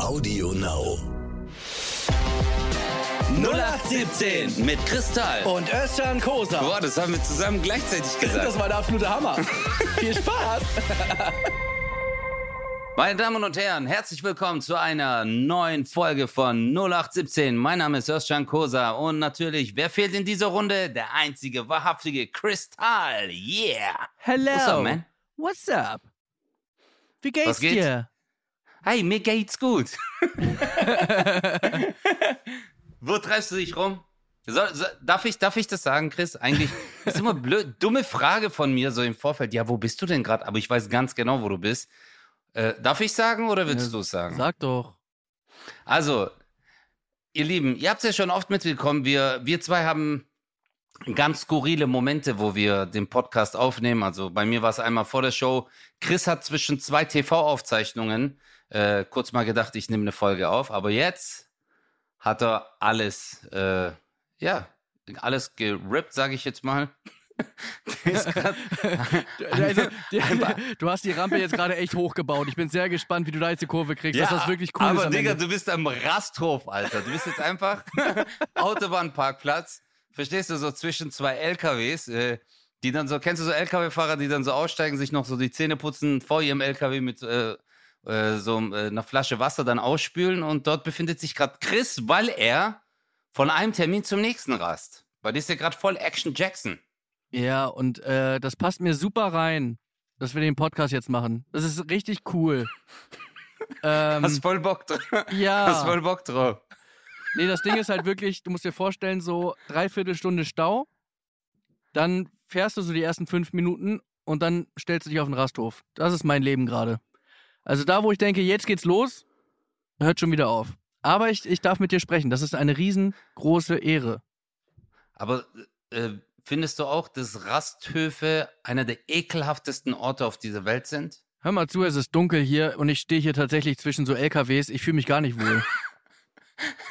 Audio Now. 0817 mit Kristall. und Özcan Kosa. Boah, das haben wir zusammen gleichzeitig gesagt. Das war der absolute Hammer. Viel Spaß. Meine Damen und Herren, herzlich willkommen zu einer neuen Folge von 0817. Mein Name ist Özcan Kosa und natürlich, wer fehlt in dieser Runde? Der einzige, wahrhaftige Kristall. Yeah. Hello. What's up, man? What's up? Wie geht's Was geht? dir? Hey, mir geht's gut. Wo treibst du dich rum? Soll, so, darf, ich, darf ich das sagen, Chris? Eigentlich ist immer blöd, dumme Frage von mir so im Vorfeld. Ja, wo bist du denn gerade? Aber ich weiß ganz genau, wo du bist. Äh, darf ich sagen oder willst Ja, du es sagen? Sag doch. Also, ihr Lieben, ihr habt es ja schon oft mitbekommen, wir, wir zwei haben ganz skurrile Momente, wo wir den Podcast aufnehmen. Also bei mir war es einmal vor der Show. Chris hat zwischen zwei TV-Aufzeichnungen äh, kurz mal gedacht, ich nehme eine Folge auf. Aber jetzt hat er alles, äh, ja, alles gerippt, sage ich jetzt mal. Grad- Also, du hast die Rampe jetzt gerade echt hochgebaut. Ich bin sehr gespannt, wie du da jetzt die Kurve kriegst, dass das wirklich cool aber ist. am Digga, Ende. du bist am Rasthof, Alter. Du bist jetzt einfach Autobahnparkplatz. Verstehst du, so zwischen zwei LKWs, äh, die dann so, kennst du so LKW-Fahrer, die dann so aussteigen, sich noch so die Zähne putzen, vor ihrem LKW mit äh, äh, so äh, einer Flasche Wasser dann ausspülen und dort befindet sich gerade Chris, weil er von einem Termin zum nächsten rast. Weil das ist ja gerade voll Action Jackson. Ja, und äh, das passt mir super rein, dass wir den Podcast jetzt machen. Das ist richtig cool. ähm, Hast voll Bock drauf. ja. Hast voll Bock drauf. Nee, das Ding ist halt wirklich, du musst dir vorstellen, so dreiviertel Stunde Stau, dann fährst du so die ersten fünf Minuten und dann stellst du dich auf den Rasthof. Das ist mein Leben gerade. Also da, wo ich denke, jetzt geht's los, hört schon wieder auf. Aber ich, ich darf mit dir sprechen. Das ist eine riesengroße Ehre. Aber äh, findest du auch, dass Rasthöfe einer der ekelhaftesten Orte auf dieser Welt sind? Hör mal zu, es ist dunkel hier und ich stehe hier tatsächlich zwischen so LKWs. Ich fühle mich gar nicht wohl.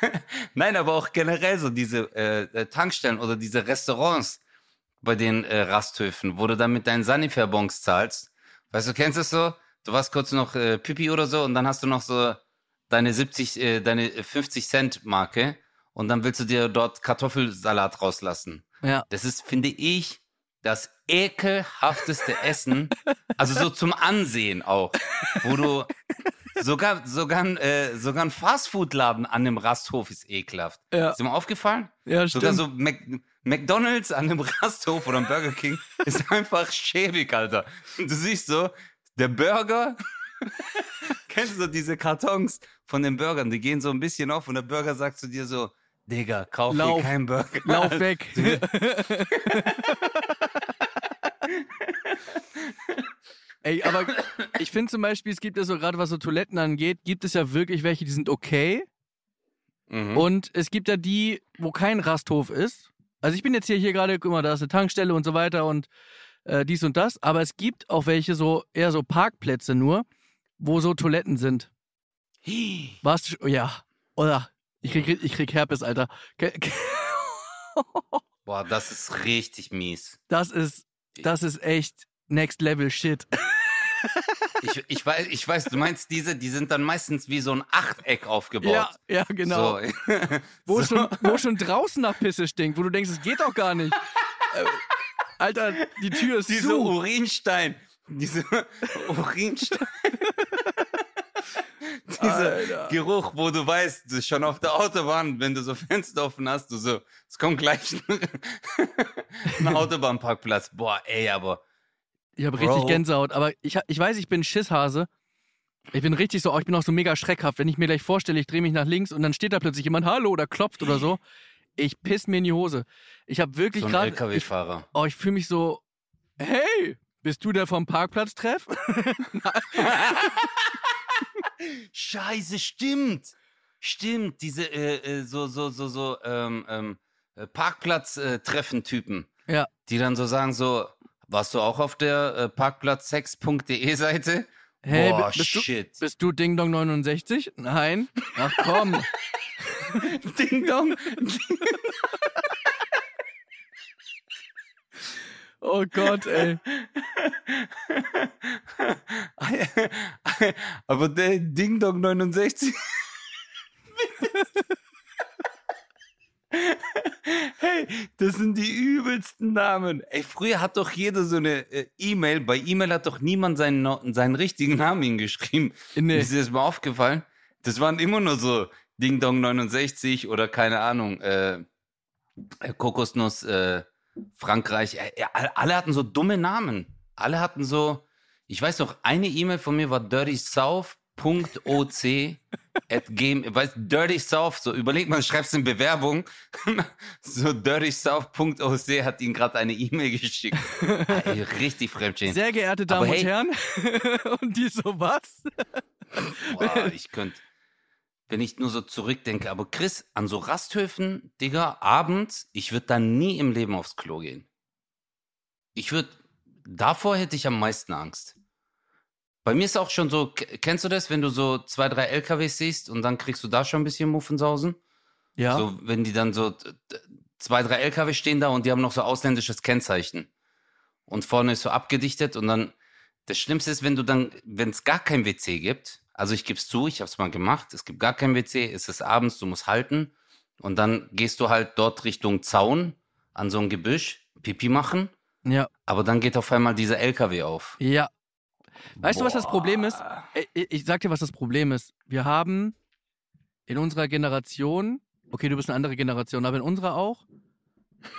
Nein, aber auch generell so diese äh, äh, Tankstellen oder diese Restaurants bei den äh, Rasthöfen, wo du dann mit deinen Sanifair-Bons zahlst. Weißt du, kennst du es so? Du warst kurz noch äh, Pipi oder so und dann hast du noch so deine 70, äh, deine 50 Cent Marke und dann willst du dir dort Kartoffelsalat rauslassen. Ja. Das ist, finde ich, das ekelhafteste Essen, also so zum Ansehen auch, wo du sogar sogar ein, äh, sogar ein Fastfood-Laden an dem Rasthof ist ekelhaft. Ja. Ist dir mal aufgefallen? Ja, Sogar stimmt. so Mac McDonald's an dem Rasthof oder ein Burger King ist einfach schäbig, Alter. Und du siehst so, der Burger, kennst du so diese Kartons von den Burgern, die gehen so ein bisschen auf und der Burger sagt zu dir so, Digga, kauf Lauf. hier keinen Burger. Lauf weg. Ey, aber ich finde zum Beispiel, es gibt ja so gerade was so Toiletten angeht, gibt es ja wirklich welche, die sind okay. Mhm. Und es gibt ja die, wo kein Rasthof ist. Also ich bin jetzt hier, hier gerade, guck mal, da ist eine Tankstelle und so weiter und äh, dies und das. Aber es gibt auch welche so, eher so Parkplätze nur, wo so Toiletten sind. Schon- ja. Oder, ich krieg, ich krieg Herpes, Alter. Boah, das ist richtig mies. Das ist, das ist echt Next Level Shit. Ich, ich, weiß, ich weiß, du meinst diese, die sind dann meistens wie so ein Achteck aufgebaut. Ja, ja, genau. So. Wo, So. schon, wo schon draußen nach Pisse stinkt, wo du denkst, es geht doch gar nicht. Alter, die Tür ist Diese zu. Urinstein. Diese Urinstein. Dieser Alter. Geruch, wo du weißt, du schon auf der Autobahn, wenn du so Fenster offen hast, du so, es kommt gleich ein Autobahnparkplatz. Boah, ey, aber Ich habe richtig. Gänsehaut, aber ich, ich weiß, ich bin Schisshase. Ich bin richtig so, oh, ich bin auch so mega schreckhaft. Wenn ich mir gleich vorstelle, ich drehe mich nach links und dann steht da plötzlich jemand, hallo, oder klopft oder so. Ich piss mir in die Hose. Ich habe wirklich so ein gerade, LKW-Fahrer. oh, ich fühle mich so, hey, bist du der vom Parkplatztreff? Scheiße, stimmt. Stimmt, diese äh, äh, so, so, so, so ähm, ähm, äh, Parkplatz-Treffen-Typen. Ja. Die dann so sagen, so, warst du auch auf der äh, parkplatzsex.de Seite? Hey, Boah, bi- bist du, shit. bist du Ding Dong 69? Nein. Ach komm. Ding Dong. Oh Gott, ey. Aber der Ding Dong 69. hey, das sind die übelsten Namen. Ey, früher hat doch jeder so eine äh, E-Mail. Bei E-Mail hat doch niemand seinen, seinen richtigen Namen hingeschrieben. Nee. Ist dir das mal aufgefallen? Das waren immer nur so Ding Dong 69 oder keine Ahnung, äh, äh Kokosnuss äh, Frankreich. Äh, alle hatten so dumme Namen. Alle hatten so, ich weiß noch, eine E-Mail von mir war Dirty South Dirty.oc at game, weißt, Dirty South, so überleg mal, schreibst eine Bewerbung, so Dirty South.oc hat ihnen gerade eine E-Mail geschickt. Ey, richtig fremdschämen. Sehr geehrte Damen hey, und Herren, und die so was? Boah, ich könnte, wenn ich nur so zurückdenke, aber Chris, an so Rasthöfen, Digga, abends, ich würde da nie im Leben aufs Klo gehen. Ich würde, davor hätte ich am meisten Angst. Bei mir ist auch schon so, kennst du das, wenn du so zwei, drei LKWs siehst und dann kriegst du da schon ein bisschen Muffensausen? Ja. So, wenn die dann so zwei, drei LKW stehen da und die haben noch so ausländisches Kennzeichen. Und vorne ist so abgedichtet und dann, das Schlimmste ist, wenn du dann, wenn es gar kein WC gibt, also ich gebe es zu, ich habe es mal gemacht, es gibt gar kein WC, es ist abends, du musst halten und dann gehst du halt dort Richtung Zaun an so ein Gebüsch, Pipi machen. Ja. Aber dann geht auf einmal dieser LKW auf. Ja, Weißt Boah. du, was das Problem ist? Ich, ich sag dir, was das Problem ist. Wir haben in unserer Generation, okay, du bist eine andere Generation, aber in unserer auch.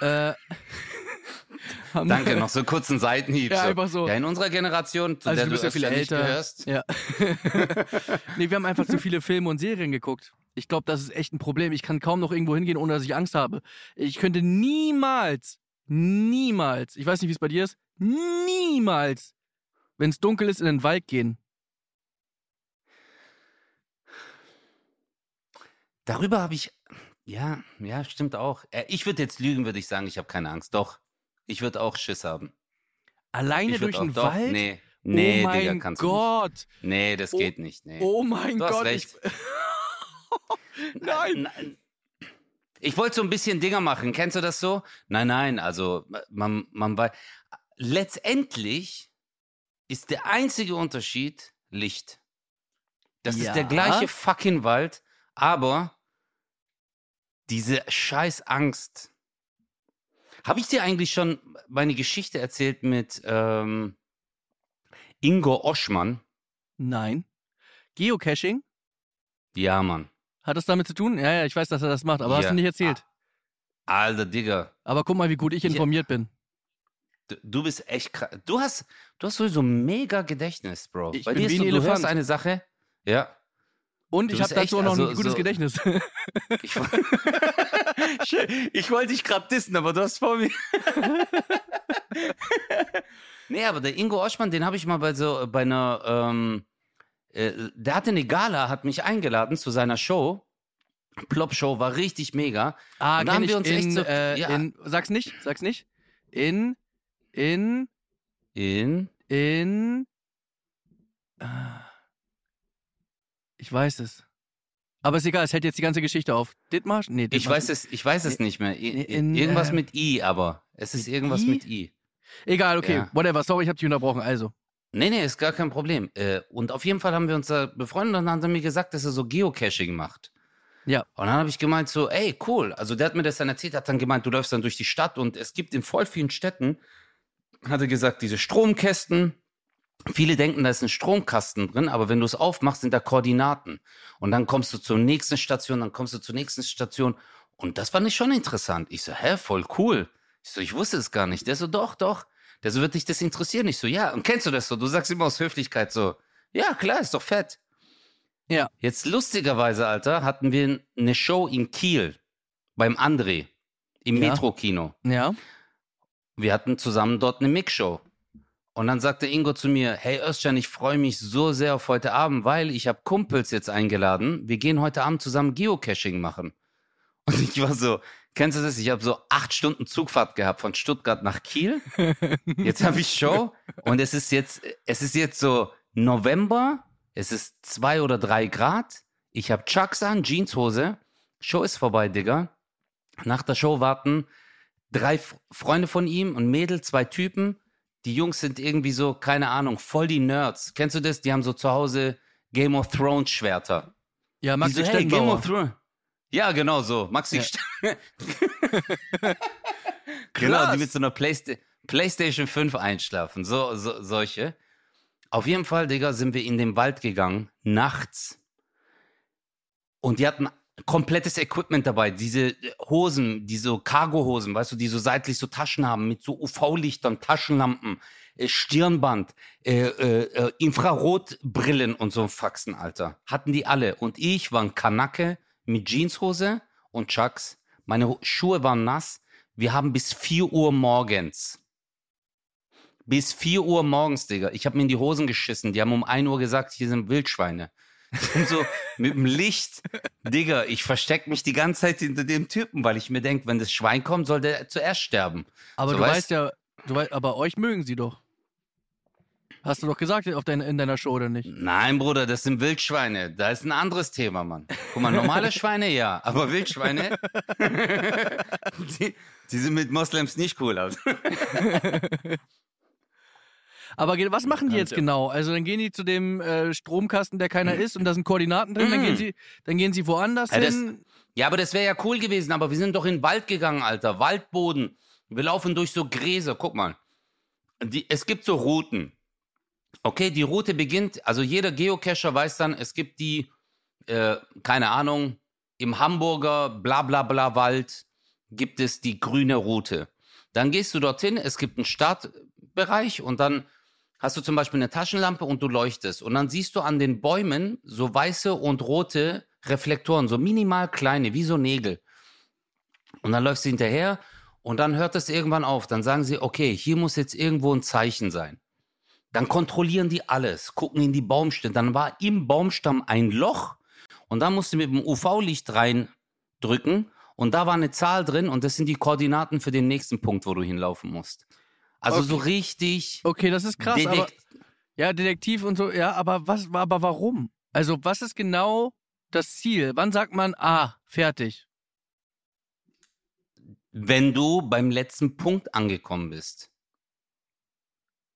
Äh, Danke, noch so kurzen Seitenhieb. Ja, einfach so. Ja, in unserer Generation, zu also der du bist du ja viel älter. Gehörst. Ja. nee, wir haben einfach zu viele Filme und Serien geguckt. Ich glaube, das ist echt ein Problem. Ich kann kaum noch irgendwo hingehen, ohne dass ich Angst habe. Ich könnte niemals, niemals, ich weiß nicht, wie es bei dir ist, niemals wenn es dunkel ist, in den Wald gehen? Darüber habe ich, ja, ja, stimmt auch. Äh, ich würde jetzt lügen, würde ich sagen, ich habe keine Angst. Doch, ich würde auch Schiss haben. Alleine durch den doch, Wald? Nee, nee, oh mein Digga, kannst Gott. du nicht. Nee, das oh, geht nicht. Nee. Oh mein du Gott. Hast recht. Ich... nein. nein. Ich wollte so ein bisschen Dinger machen. Kennst du das so? Nein, nein, also man, man weiß. Letztendlich ist der einzige Unterschied Licht. Das ja. ist der gleiche fucking Wald, aber diese scheiß Angst. Habe ich dir eigentlich schon meine Geschichte erzählt mit ähm, Ingo Oschmann? Nein. Geocaching? Ja, Mann. Hat das damit zu tun? Ja, ja, ich weiß, dass er das macht, aber ja. hast du nicht erzählt? Alter Digga. Aber guck mal, wie gut ich informiert ich, bin. Du bist echt krass. Du hast, du hast sowieso mega Gedächtnis, Bro. Ich Bei bin dir ist so, du hörst eine Sache. Ja. Und ich habe dazu auch noch also, ein gutes so, Gedächtnis. Ich, ich wollte dich gerade dissen, aber du hast vor mir. nee, aber der Ingo Oschmann, den habe ich mal bei so bei einer, ähm, äh, der hatte eine Gala, hat mich eingeladen zu seiner Show. Plop-Show war richtig mega. Ah, und da haben wir uns in, echt so. Äh, ja. in, sag's nicht, sag's nicht. In in. In. In. Ah. Ich weiß es. Aber ist egal, es hält jetzt die ganze Geschichte auf. Dithmar? Nee, Dithmar. Ich weiß es, ich weiß es nicht mehr. In, irgendwas äh, mit I, aber es ist irgendwas I? mit I. Egal, okay, ja. whatever. Sorry, ich habe dich unterbrochen. Also. Nee, nee, ist gar kein Problem. Äh, und auf jeden Fall haben wir uns da befreundet und dann hat er mir gesagt, dass er so Geocaching macht. Ja. Und dann habe ich gemeint so, ey, cool. Also der hat mir das dann erzählt, hat dann gemeint, du läufst dann durch die Stadt und es gibt in voll vielen Städten hatte gesagt, diese Stromkästen, viele denken, da ist ein Stromkasten drin, aber wenn du es aufmachst, sind da Koordinaten. Und dann kommst du zur nächsten Station, dann kommst du zur nächsten Station. Und das fand ich schon interessant. Ich so, hä, voll cool. Ich so, ich wusste es gar nicht. Der so, doch, doch. Der so, wird dich das interessieren? Ich so, ja. Und kennst du das so? Du sagst immer aus Höflichkeit so, ja, klar, ist doch fett. Ja. Jetzt lustigerweise, Alter, hatten wir eine Show in Kiel beim André im ja. Metro-Kino. Ja. Wir hatten zusammen dort eine Mixshow. Und dann sagte Ingo zu mir, hey Özcan, ich freue mich so sehr auf heute Abend, weil ich habe Kumpels jetzt eingeladen. Wir gehen heute Abend zusammen Geocaching machen. Und ich war so, kennst du das? Ich habe so acht Stunden Zugfahrt gehabt von Stuttgart nach Kiel. Jetzt habe ich Show und es ist jetzt, es ist jetzt so November. Es ist zwei oder drei Grad. Ich habe Chucks an, Jeanshose. Show ist vorbei, Digga. Nach der Show warten drei Freunde von ihm und Mädel, zwei Typen. Die Jungs sind irgendwie so, keine Ahnung, voll die Nerds. Kennst du das? Die haben so zu Hause Game of Thrones Schwerter. Ja, Die Maxi so, hey, Game of Thrones. Ja, genau so. Maxi Ja. St- Genau, die mit so einer Playsta PlayStation 5 einschlafen. So, so, solche. Auf jeden Fall, Digga, sind wir in den Wald gegangen, nachts. Und die hatten komplettes Equipment dabei. Diese Hosen, diese Cargo-Hosen, weißt du, die so seitlich so Taschen haben, mit so UV-Lichtern, Taschenlampen, äh, Stirnband, äh, äh, äh, Infrarotbrillen und so ein Faxen, Alter. Hatten die alle. Und ich war ein Kanacke mit Jeanshose und Chucks. Meine Schuhe waren nass. Wir haben bis 4 Uhr morgens. Bis 4 Uhr morgens, Digga. Ich habe mir in die Hosen geschissen. Die haben um 1 Uhr gesagt, hier sind Wildschweine. Und so mit dem Licht, Digga, ich versteck mich die ganze Zeit hinter dem Typen, weil ich mir denke, wenn das Schwein kommt, soll der zuerst sterben. Aber So, du weißt- weißt ja, du weißt, aber euch mögen sie doch. Hast du doch gesagt auf dein, in deiner Show, oder nicht? Nein, Bruder, das sind Wildschweine. Da ist ein anderes Thema, Mann. Guck mal, normale Schweine ja, aber Wildschweine, die, die sind mit Moslems nicht cool. Alter. Aber was machen die jetzt genau? Also dann gehen die zu dem äh, Stromkasten, der keiner ist, und da sind Koordinaten drin, dann gehen sie, dann gehen sie woanders Ja, das- hin. Ja, aber das wäre ja cool gewesen, aber wir sind doch in den Wald gegangen, Alter. Waldboden. Wir laufen durch so Gräser, guck mal. Die, es gibt so Routen. Okay, die Route beginnt, also jeder Geocacher weiß dann, es gibt die, äh, keine Ahnung, im Hamburger bla bla bla Wald gibt es die grüne Route. Dann gehst du dorthin, es gibt einen Startbereich und dann hast du zum Beispiel eine Taschenlampe und du leuchtest. Und dann siehst du an den Bäumen so weiße und rote Reflektoren, so minimal kleine, wie so Nägel. Und dann läufst du hinterher und dann hört es irgendwann auf. Dann sagen sie, okay, hier muss jetzt irgendwo ein Zeichen sein. Dann kontrollieren die alles, gucken in die Baumstämme. Dann war im Baumstamm ein Loch und da musst du mit dem UV-Licht reindrücken und da war eine Zahl drin und das sind die Koordinaten für den nächsten Punkt, wo du hinlaufen musst. Also so richtig. Okay, das ist krass, aber Detek- ja, Detektiv und so, ja, aber was, aber warum? Also was ist genau das Ziel? Wann sagt man, ah, fertig? wenn du beim letzten Punkt angekommen bist,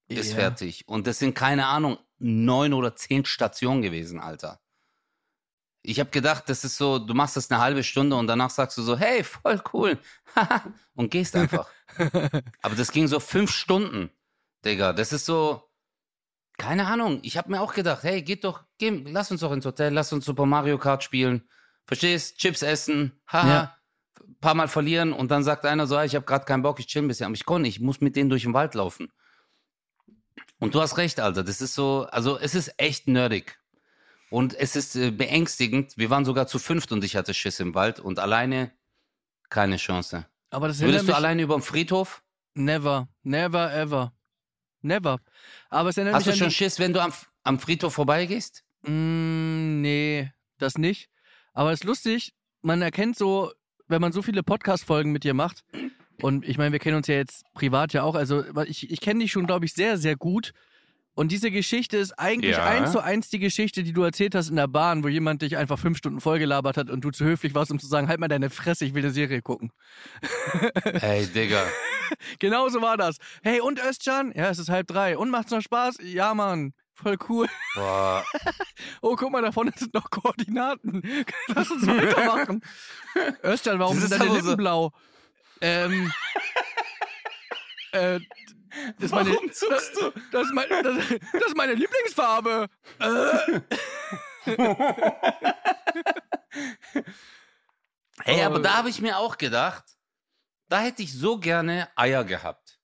ist Ja. fertig. Und das sind, keine Ahnung, neun oder zehn Stationen gewesen, Alter. Ich habe gedacht, das ist so, du machst das eine halbe Stunde und danach sagst du so, hey, voll cool. und gehst einfach. Aber das ging so fünf Stunden, Digga. Das ist so, keine Ahnung. Ich habe mir auch gedacht, hey, geht doch, geh, lass uns doch ins Hotel, lass uns Super Mario Kart spielen. Verstehst? Chips essen, haha. Ja. Paar Mal verlieren und dann sagt einer so, "Ah, ich habe gerade keinen Bock, ich chill ein bisschen. Aber ich konnte nicht, ich muss mit denen durch den Wald laufen. Und du hast recht, Alter. Das ist so, also es ist echt nerdig. Und es ist äh, beängstigend. Wir waren sogar zu fünft und ich hatte Schiss im Wald und alleine keine Chance. Aber das Würdest du mich, alleine über den Friedhof? never, never ever. Never. Aber es erinnert Hast du mich schon an Schiss, wenn du am, am Friedhof vorbeigehst? mm, nee, das nicht. Aber es ist lustig, man erkennt so, wenn man so viele Podcast-Folgen mit dir macht, und ich meine, wir kennen uns ja jetzt privat ja auch, also ich, ich kenne dich schon, glaube ich, sehr, sehr gut. Und diese Geschichte ist eigentlich Ja. eins zu eins die Geschichte, die du erzählt hast in der Bahn, wo jemand dich einfach fünf Stunden vollgelabert hat und du zu höflich warst, um zu sagen, halt mal deine Fresse, ich will eine Serie gucken. Ey, Digga. Genau so war das. Hey, und Özcan? Ja, es ist halb drei. Und macht's noch Spaß? Ja, Mann. Voll cool. Boah. Oh, guck mal, da vorne sind noch Koordinaten. Lass uns weitermachen. Özcan, warum sind deine Lippen so- blau? Ähm. Äh, das ist meine, Warum zuckst du? Das ist, mein, das, das ist meine Lieblingsfarbe. Äh. Ey, aber Oh. da habe ich mir auch gedacht, da hätte ich so gerne Eier gehabt.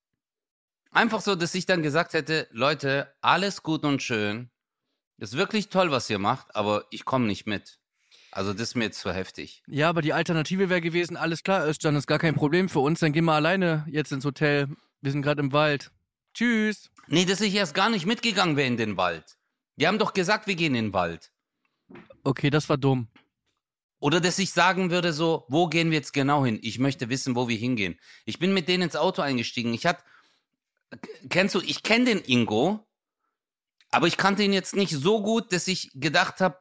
Einfach so, dass ich dann gesagt hätte, Leute, alles gut und schön. Ist wirklich toll, was ihr macht, aber ich komme nicht mit. Also das ist mir jetzt zu heftig. Ja, aber die Alternative wäre gewesen, alles klar, Özcan, ist gar kein Problem für uns. Dann gehen wir alleine jetzt ins Hotel. Wir sind gerade im Wald. Tschüss. Nee, dass ich erst gar nicht mitgegangen wäre in den Wald. Die haben doch gesagt, wir gehen in den Wald. Okay, das war dumm. Oder dass ich sagen würde so, wo gehen wir jetzt genau hin? Ich möchte wissen, wo wir hingehen. Ich bin mit denen ins Auto eingestiegen. Ich hatte, kennst du, ich kenne den Ingo, aber ich kannte ihn jetzt nicht so gut, dass ich gedacht habe,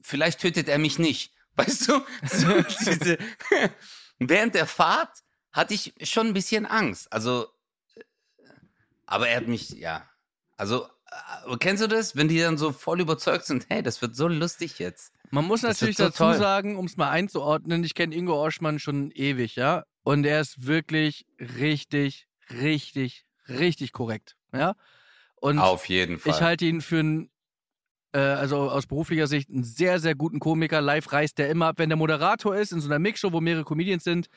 vielleicht tötet er mich nicht. Weißt du? So diese, während der Fahrt hatte ich schon ein bisschen Angst. Also, aber er hat mich, ja. Also, äh, kennst du das, wenn die dann so voll überzeugt sind, hey, das wird so lustig jetzt. Man muss Das natürlich so dazu toll. sagen, um es mal einzuordnen, ich kenne Ingo Oschmann schon ewig, ja. Und er ist wirklich richtig, richtig, richtig korrekt. Ja. Und Auf jeden Fall. ich halte ihn für einen, äh, also aus beruflicher Sicht, einen sehr, sehr guten Komiker. Live reißt der immer ab. Wenn der Moderator ist in so einer Mixshow, wo mehrere Comedians sind,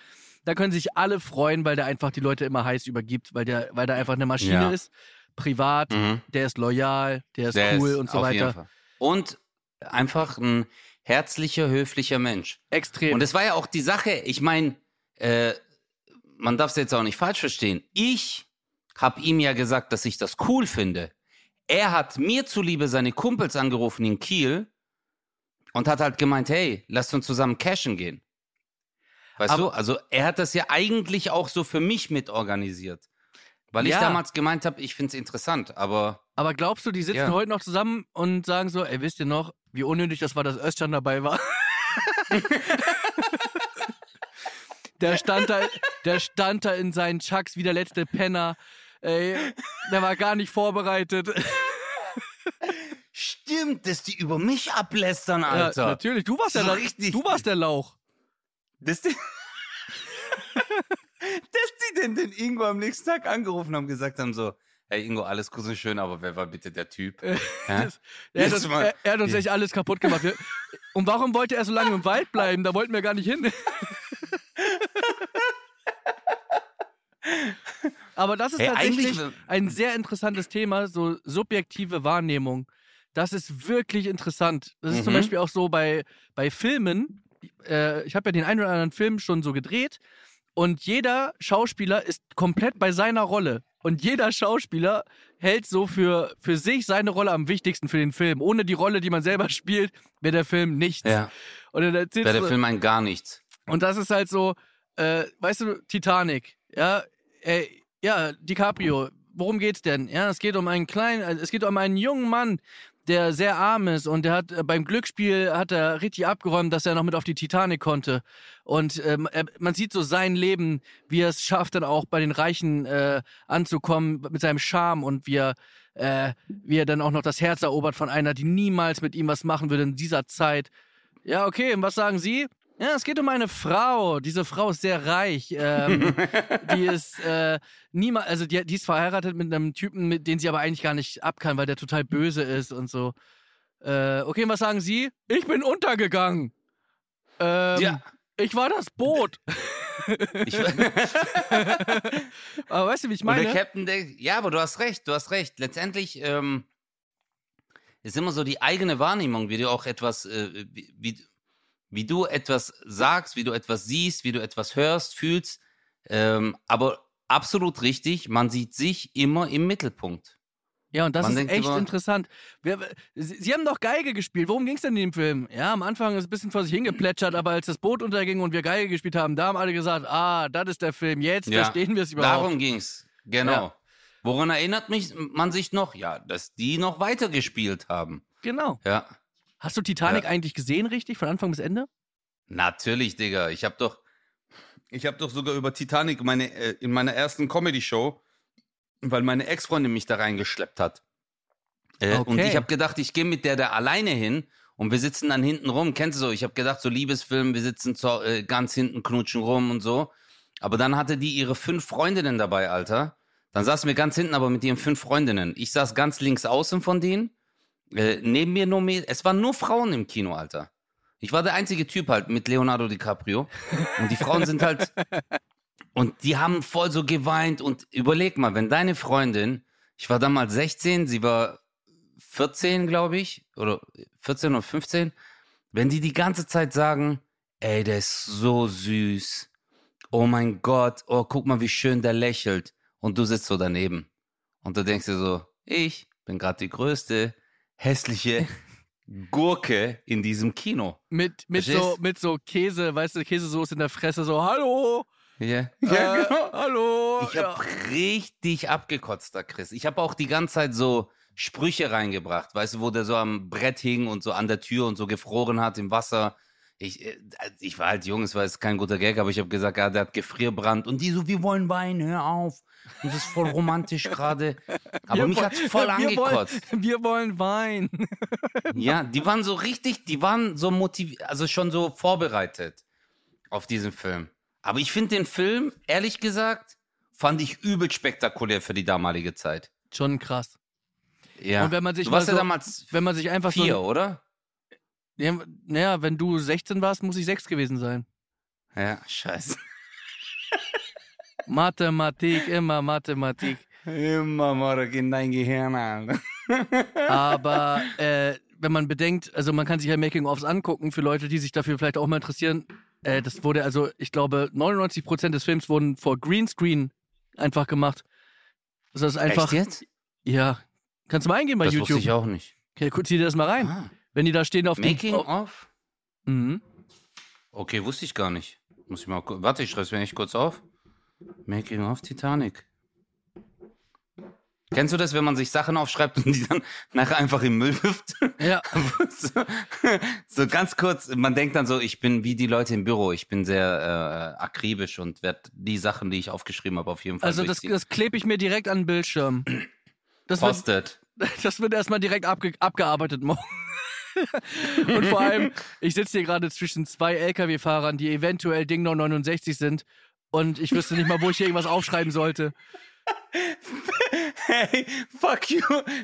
da können sich alle freuen, weil der einfach die Leute immer heiß übergibt, weil der, weil der einfach eine Maschine Ja. ist. Privat, Mhm. der ist loyal, der ist Der cool ist und so weiter. Und einfach ein herzlicher, höflicher Mensch. Extrem. Und es war ja auch die Sache, ich meine, äh, man darf es jetzt auch nicht falsch verstehen. Ich habe ihm ja gesagt, dass ich das cool finde. Er hat mir zuliebe seine Kumpels angerufen in Kiel und hat halt gemeint, hey, lasst uns zusammen cashen gehen. Weißt Aber- du? Also er hat das ja eigentlich auch so für mich mitorganisiert. Weil ich Ja. damals gemeint habe, ich finde es interessant, aber Aber glaubst du, die sitzen Ja. heute noch zusammen und sagen so, ey, wisst ihr noch, wie unnötig das war, dass Özcan dabei war? der, stand da, der stand da in seinen Chucks wie der letzte Penner. Ey, der war gar nicht vorbereitet. Stimmt, dass die über mich ablästern, Alter. Ja, natürlich, du warst, der, richtig. du warst der Lauch. Dass, die, dass die denn den Ingo am nächsten Tag angerufen haben, gesagt haben so, hey Ingo, alles gut und schön, aber wer war bitte der Typ? Hä? Das, er, hat uns, er, er hat uns echt alles kaputt gemacht. Und warum wollte er so lange im Wald bleiben? Da wollten wir gar nicht hin. Aber das ist Hey, tatsächlich ein sehr interessantes Thema, so subjektive Wahrnehmung. Das ist wirklich interessant. Das ist zum Mhm. Beispiel auch so bei, bei Filmen. Äh, ich habe ja den einen oder anderen Film schon so gedreht und jeder Schauspieler ist komplett bei seiner Rolle. Und jeder Schauspieler hält so für, für sich seine Rolle am wichtigsten für den Film. Ohne die Rolle, die man selber spielt, wäre der Film nichts. Ja, wäre der du- Film ein gar nichts. und das ist halt so, äh, weißt du, Titanic, ja, ey, ja, DiCaprio, worum geht's denn? Ja, es geht um einen kleinen, also es geht um einen jungen Mann, der sehr arm ist und der hat äh, beim Glücksspiel hat er richtig abgeräumt, dass er noch mit auf die Titanic konnte. Und ähm, er, man sieht so sein Leben, wie er es schafft, dann auch bei den Reichen äh, anzukommen mit seinem Charme und wie er, äh, wie er dann auch noch das Herz erobert von einer, die niemals mit ihm was machen würde in dieser Zeit. Ja, okay, und was sagen Sie? Ja, es geht um eine Frau. Diese Frau ist sehr reich. Ähm, die ist äh, niemals, also die, die ist verheiratet mit einem Typen, mit den sie aber eigentlich gar nicht ab kann, weil der total böse ist und so. Äh, okay, was sagen Sie? Ich bin untergegangen. Ähm, Ja. Ich war das Boot. Ich, aber weißt du, wie ich Und der meine? Captain denkt, ja, aber du hast recht, du hast recht. Letztendlich ähm, ist immer so die eigene Wahrnehmung, wie du auch etwas, äh, wie, wie, wie du etwas sagst, wie du etwas siehst, wie du etwas hörst, fühlst. Ähm, aber absolut richtig, man sieht sich immer im Mittelpunkt. Ja, und das Man ist echt immer- interessant. Wir, Sie, Sie haben doch Geige gespielt. Worum ging es denn in dem Film? Ja, am Anfang ist es ein bisschen vor sich hingeplätschert, aber als das Boot unterging und wir Geige gespielt haben, da haben alle gesagt, ah, das ist der Film. Jetzt Ja, verstehen wir es überhaupt. Darum ging's. Genau. Ja. Woran erinnert mich man sich noch? Ja, dass die noch weitergespielt haben. Genau. Ja. Hast du Titanic Ja. eigentlich gesehen, richtig? Von Anfang bis Ende? Natürlich, Digga. Ich habe doch, ich habe doch sogar über Titanic meine äh, in meiner ersten Comedy-Show, weil meine Ex-Freundin mich da reingeschleppt hat. Äh, Und Okay. ich habe gedacht, ich gehe mit der da alleine hin und wir sitzen dann hinten rum. Kennst du so? Ich habe gedacht, so Liebesfilm, wir sitzen so, äh, ganz hinten, knutschen rum und so. Aber dann hatte die ihre fünf Freundinnen dabei, Alter. Dann saßen wir ganz hinten, aber mit ihren fünf Freundinnen. Ich saß ganz links außen von denen. Äh, neben mir nur, es waren nur Frauen im Kino, Alter. Ich war der einzige Typ halt mit Leonardo DiCaprio. Und die Frauen sind halt. Und die haben voll so geweint. Und überleg mal, wenn deine Freundin, ich war damals 16, sie war 14, glaube ich, oder 14 oder 15, wenn die die ganze Zeit sagen, ey, der ist so süß. Oh mein Gott, oh, guck mal, wie schön der lächelt. Und du sitzt so daneben. Und du denkst dir so, ich bin gerade die größte hässliche Gurke in diesem Kino. Mit, mit, so, mit so Käse, weißt du, Käsesoße in der Fresse, so, hallo, Ja, äh, hallo. Ich habe richtig abgekotzt da, Chris. Ich habe auch die ganze Zeit so Sprüche reingebracht, weißt du, wo der so am Brett hing und so an der Tür und so gefroren hat im Wasser. ich, äh, ich war halt jung, es war jetzt kein guter Gag, aber ich habe gesagt, ja, der hat Gefrierbrand. Und die so, wir wollen Wein, hör auf. Und das ist voll romantisch gerade. Aber Wir mich hat's voll wir angekotzt. Wollen, wir wollen Wein. Ja, die waren so richtig, die waren so motiviert, also schon so vorbereitet auf diesen Film. Aber ich finde den Film, ehrlich gesagt, fand ich übel spektakulär für die damalige Zeit. Schon krass. Ja. Und wenn man sich du warst ja so- damals Wenn man sich einfach vier, so. oder? Ja, naja, wenn du 16 warst, muss ich 6 gewesen sein. Ja, scheiße. Mathematik, immer Mathematik. Immer morgen in dein Gehirn, Alter. Aber äh, wenn man bedenkt, also man kann sich ja Making-ofs angucken für Leute, die sich dafür vielleicht auch mal interessieren. Äh, das wurde also, ich glaube, 99% des Films wurden vor Greenscreen einfach gemacht. Also das ist einfach. Echt jetzt? Ja. Kannst du mal eingehen bei das wusste YouTube? ich auch nicht. Okay, guck, zieh dir das mal rein. Ah, Wenn die da stehen auf Making dem. Oh, of? mhm. Okay, wusste ich gar nicht. Muss ich mal Warte, ich schreibe es mir echt kurz auf. Making of Titanic. Kennst du das, wenn man sich Sachen aufschreibt und die dann nachher einfach im Müll wirft? Ja. so, so ganz kurz, man denkt dann so, ich bin wie die Leute im Büro, ich bin sehr äh, akribisch und werde die Sachen, die ich aufgeschrieben habe, auf jeden Fall Also das, das klebe ich mir direkt an den Bildschirm. Das wird, Postet. das wird erstmal direkt abge abgearbeitet morgen. Und vor allem, ich sitze hier gerade zwischen zwei LKW-Fahrern, die eventuell Ding Dong 69 sind. Und ich wüsste nicht mal, wo ich hier irgendwas aufschreiben sollte. Hey, fuck you,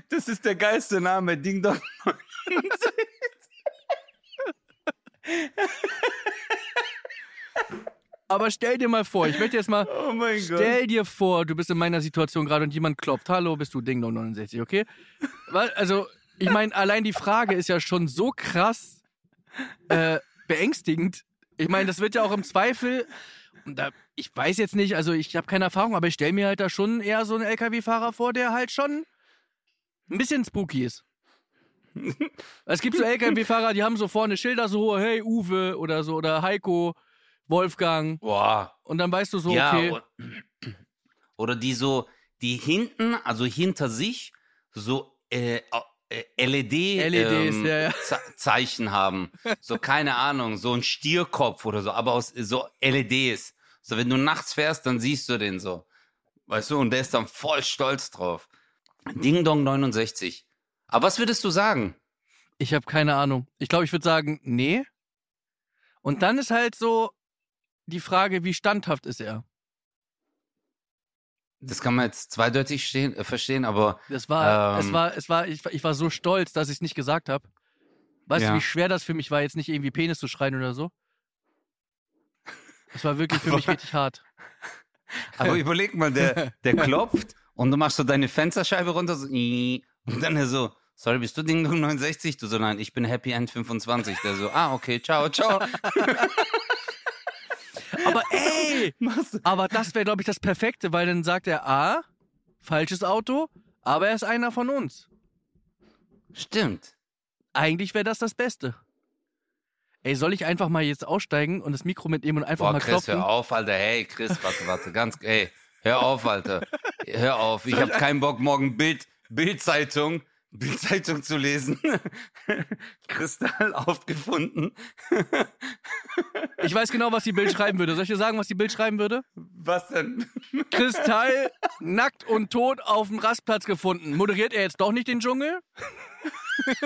das ist der geilste Name, Ding Dong. Aber stell dir mal vor, ich möchte jetzt mal, Oh mein stell dir vor, du bist in meiner Situation gerade und jemand klopft. Hallo, bist du Ding Dong 69, okay? Also, ich meine, allein die Frage ist ja schon so krass äh, beängstigend. Ich meine, das wird ja auch im Zweifel, da, ich weiß jetzt nicht, also ich habe keine Erfahrung, aber ich stelle mir halt da schon eher so einen LKW-Fahrer vor, der halt schon ein bisschen spooky ist. es gibt so LKW-Fahrer, die haben so vorne Schilder so, hey Uwe oder so, oder Heiko, Wolfgang. Boah, Und dann weißt du so, ja, okay. oder die so, die hinten, also hinter sich, so äh, äh, LED, LEDs, ähm, ja, ja. Haben. So, keine Ahnung, so ein Stierkopf oder so, aber aus so LEDs. So, wenn du nachts fährst, dann siehst du den so. Weißt du, und der ist dann voll stolz drauf. Ding Dong 69. Aber was würdest du sagen? Ich habe keine Ahnung. Ich glaube, ich würde sagen, nee. Und dann ist halt so die Frage, wie standhaft ist er? Das kann man jetzt zweideutig stehen, äh, verstehen, aber Das war, es Ähm. war, es war, ich, war- ich war so stolz, dass ich es nicht gesagt habe. Weißt Ja. du, wie schwer das für mich war, jetzt nicht irgendwie Penis zu schreien oder so? Das war wirklich für mich richtig hart. Aber überleg mal, der, der klopft und du machst so deine Fensterscheibe runter so, und dann er so, sorry, bist du Ding Dong 69? Du so, nein, ich bin Happy End 25. Der so, ah, okay, ciao, ciao. Aber ey, aber das wäre, glaube ich, das Perfekte, weil dann sagt er, ah, falsches Auto, aber er ist einer von uns. Stimmt. Eigentlich wäre das das Beste. Ey, soll ich einfach mal jetzt aussteigen und das Mikro mitnehmen und einfach Boah, mal Chris, klopfen? hör auf, Alter. Hey, Chris, warte, warte, ganz, ey, hör auf, Alter. Hör auf. Ich habe keinen Bock, morgen Bild, Bildzeitung, Bildzeitung zu lesen. Kristall aufgefunden. Ich weiß genau, was die Bild schreiben würde. Soll ich dir sagen, was die Bild schreiben würde? Was denn? Kristall nackt und tot auf dem Rastplatz gefunden. Moderiert er jetzt doch nicht den Dschungel?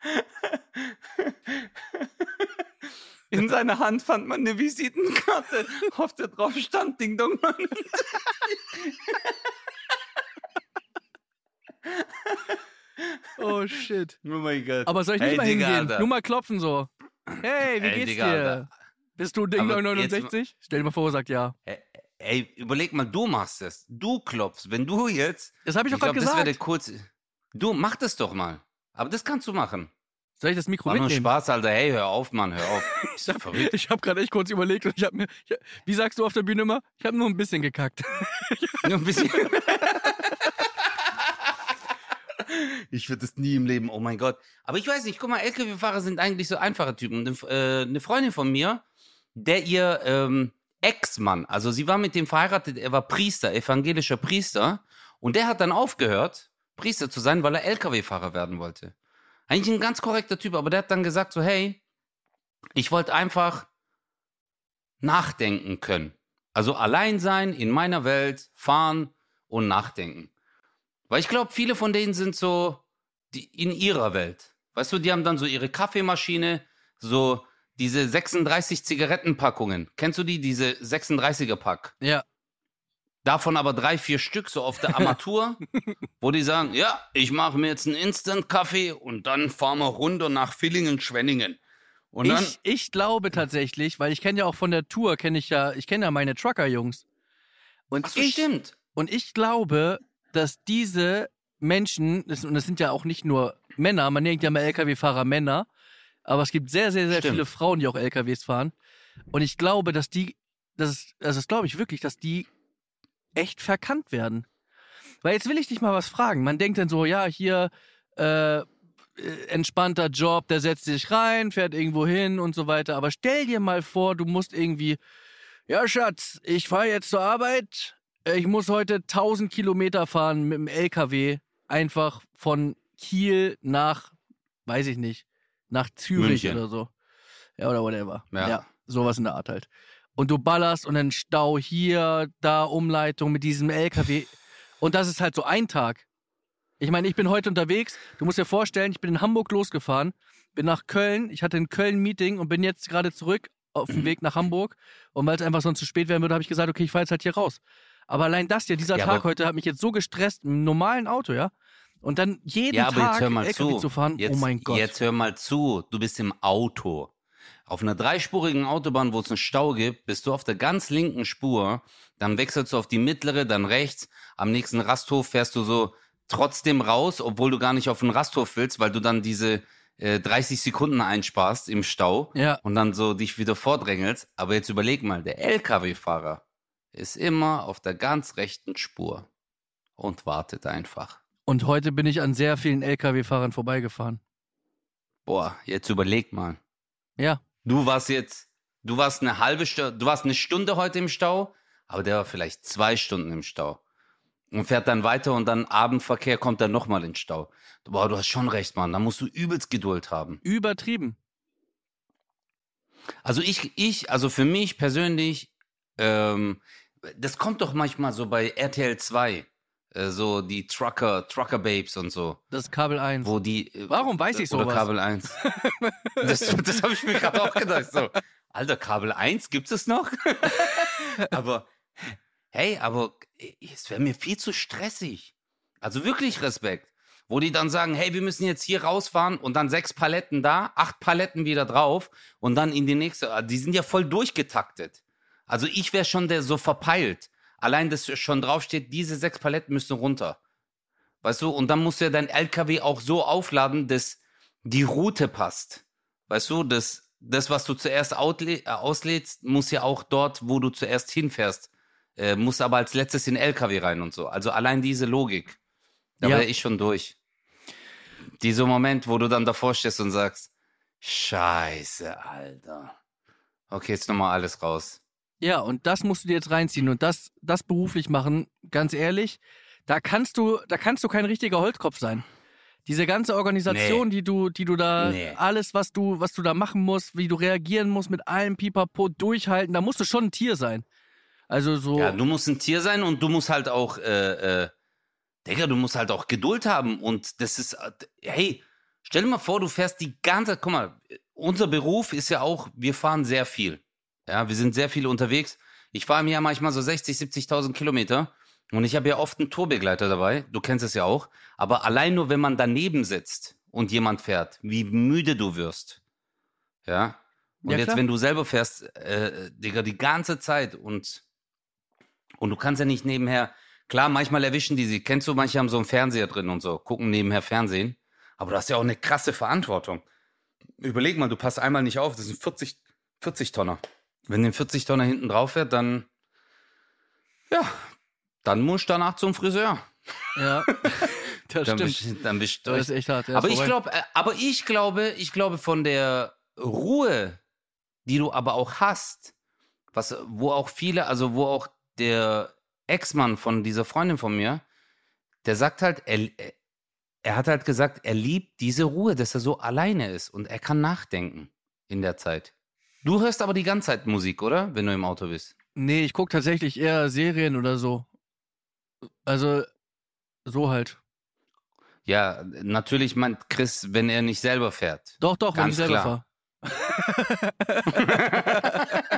In seiner Hand fand man eine Visitenkarte, auf der drauf stand Ding Dong 69. Oh shit. Oh mein Gott. Aber soll ich nicht Ey, mal Digga, hingehen? Alter. Nur mal klopfen so. Hey, wie Ey, geht's Digga, dir? Alter. Bist du Ding Dong jetzt 69? Stell dir mal vor, sagt ja. Ey, überleg mal, du machst es. Du klopfst. Wenn du jetzt. Das habe ich doch gerade das wäre gesagt. kurze. Du, mach das doch mal. Aber das kannst du machen. Soll ich das Mikro War nur mitnehmen? Spaß, Alter. Hey, hör auf, Mann, hör auf. Ich habe gerade echt kurz überlegt und ich habe mir, ich, wie sagst du auf der Bühne immer? Ich habe nur ein bisschen gekackt. Nur ein bisschen. Ich würde das nie im Leben, oh mein Gott. Aber ich weiß nicht, guck mal, LKW-Fahrer sind eigentlich so einfache Typen. Und äh, eine Freundin von mir, der ihr ähm, Ex-Mann, also sie war mit dem verheiratet, er war Priester, evangelischer Priester. Und der hat dann aufgehört, Priester zu sein, weil er LKW-Fahrer werden wollte. Eigentlich ein ganz korrekter Typ, aber der hat dann gesagt so, hey, ich wollte einfach nachdenken können. Also allein sein, in meiner Welt, fahren und nachdenken. Weil ich glaube, viele von denen sind so die, in ihrer Welt. Weißt du, die haben dann so ihre Kaffeemaschine, so diese 36 Zigarettenpackungen. Kennst du die, diese 36er Pack? Ja. Davon aber drei, vier Stück so auf der Armatur, wo die sagen, ja, ich mache mir jetzt einen Instant-Kaffee und dann fahren wir runter nach Villingen-Schwenningen. Und dann, Ich, ich glaube tatsächlich, weil ich kenne ja auch von der Tour, kenne ich ja, ich kenne ja meine Trucker-Jungs. Und ach so, ich, stimmt. Und ich glaube, dass diese Menschen, das, und das sind ja auch nicht nur Männer, man nennt ja mal Lkw-Fahrer Männer, aber es gibt sehr, sehr, sehr Stimmt. viele Frauen, die auch LKWs fahren. Und ich glaube, dass die, das ist, also das glaube ich wirklich, dass die echt verkannt werden. Weil jetzt will ich dich mal was fragen. Man denkt dann so, ja, hier, äh, äh, entspannter Job, der setzt sich rein, fährt irgendwo hin und so weiter. Aber stell dir mal vor, du musst irgendwie, ja, Schatz, ich fahre jetzt zur Arbeit, ich muss heute 1000 Kilometer fahren mit dem LKW, einfach von Kiel nach, weiß ich nicht, nach Zürich München. oder so. Ja, oder whatever. Ja. ja, sowas in der Art halt. Und du ballerst und dann Stau hier, da Umleitung mit diesem LKW. Und das ist halt so ein Tag. Ich meine, ich bin heute unterwegs. Du musst dir vorstellen, ich bin in Hamburg losgefahren, bin nach Köln. Ich hatte in Köln ein Meeting und bin jetzt gerade zurück auf Mhm. dem Weg nach Hamburg. Und weil es einfach sonst zu spät werden würde, habe ich gesagt, okay, ich fahre jetzt halt hier raus. Aber allein das hier, dieser Ja, Tag heute hat mich jetzt so gestresst, im normalen Auto, ja. Und dann jeden Ja, aber Tag jetzt hör mal LKW zu. zu fahren, Jetzt, oh mein Gott. Jetzt hör mal zu. Du bist im Auto. Auf einer dreispurigen Autobahn, wo es einen Stau gibt, bist du auf der ganz linken Spur. Dann wechselst du auf die mittlere, dann rechts. Am nächsten Rasthof fährst du so trotzdem raus, obwohl du gar nicht auf den Rasthof willst, weil du dann diese äh, 30 Sekunden einsparst im Stau Ja, und dann so dich wieder vordrängelst. Aber jetzt überleg mal, der LKW-Fahrer ist immer auf der ganz rechten Spur und wartet einfach. und heute bin ich an sehr vielen LKW-Fahrern vorbeigefahren. Boah, jetzt überleg mal. Ja, Du warst jetzt, du warst eine halbe Stunde, du warst eine Stunde heute im Stau, aber der war vielleicht zwei Stunden im Stau. Und fährt dann weiter und dann Abendverkehr kommt dann nochmal in Stau. Boah, du hast schon recht, Mann. Da musst du übelst Geduld haben. übertrieben. Also ich, ich, also für mich persönlich, ähm, das kommt doch manchmal so bei RTL 2, äh, so die Trucker, Trucker Babes und so, Das ist Kabel 1. wo die. äh, Warum weiß ich Oder sowas? Kabel 1. Das, das habe ich mir gerade auch gedacht. So, Alter, Kabel 1, gibt es noch? aber, hey, aber es wäre mir viel zu stressig. Also wirklich Respekt. Wo die dann sagen, hey, wir müssen jetzt hier rausfahren und dann sechs Paletten da, acht Paletten wieder drauf und dann in die nächste. Ah, Die sind ja voll durchgetaktet. Also ich wäre schon der so verpeilt. Allein, dass schon draufsteht, diese sechs Paletten müssen runter. Weißt du, und dann musst du ja dein LKW auch so aufladen, dass die Route passt. Weißt du, das, das was du zuerst äh, auslädst, muss ja auch dort, wo du zuerst hinfährst, äh, muss aber als letztes in den LKW rein und so. Also allein diese Logik, da Ja. wäre ich schon durch. Dieser Moment, wo du dann davor stehst und sagst, Scheiße, Alter. Okay, jetzt nochmal alles raus. Ja, und das musst du dir jetzt reinziehen und das, das beruflich machen, ganz ehrlich, da kannst du, da kannst du kein richtiger Holzkopf sein. Diese ganze Organisation, die du, die du da, Nee. alles, was du, was du da machen musst, wie du reagieren musst, mit allem Pipapo durchhalten, da musst du schon ein Tier sein. Also so, Ja, du musst ein Tier sein und du musst halt auch, äh, äh, Digga, du musst halt auch Geduld haben und das ist, hey, stell dir mal vor, du fährst die ganze, guck mal, unser Beruf ist ja auch, wir fahren sehr viel. Ja, wir sind sehr viel unterwegs. Ich fahre im Jahr manchmal so 60, 70.000 Kilometer und ich habe ja oft einen Tourbegleiter dabei, du kennst es ja auch, aber allein nur, wenn man daneben sitzt und jemand fährt, wie müde du wirst. Ja. Und Ja, jetzt, wenn du selber fährst, äh, Digga, die ganze Zeit und und du kannst ja nicht nebenher, klar, manchmal erwischen die sie. Kennst du, manche haben so einen Fernseher drin und so, gucken nebenher Fernsehen. Aber du hast ja auch eine krasse Verantwortung. Überleg mal, du passt einmal nicht auf, das sind 40, 40 Tonner. Wenn den 40 Tonner hinten drauf fährt, dann, ja, dann musst du danach zum Friseur. ja, das Dann stimmt. bist, dann bist du Das ist echt hart. Ja, aber ich glaube, äh, aber ich glaube, ich glaube von der Ruhe, die du aber auch hast, was, wo auch viele, also wo auch der Ex-Mann von dieser Freundin von mir, der sagt halt, er, er hat halt gesagt, er liebt diese Ruhe, dass er so alleine ist und er kann nachdenken in der Zeit. Du hörst aber die ganze Zeit Musik, oder? Wenn du im Auto bist. Nee, ich gucke tatsächlich eher Serien oder so. Also, so halt. Ja, natürlich meint Chris, wenn er nicht selber fährt. Doch, doch, wenn ich Ganz selber fahre.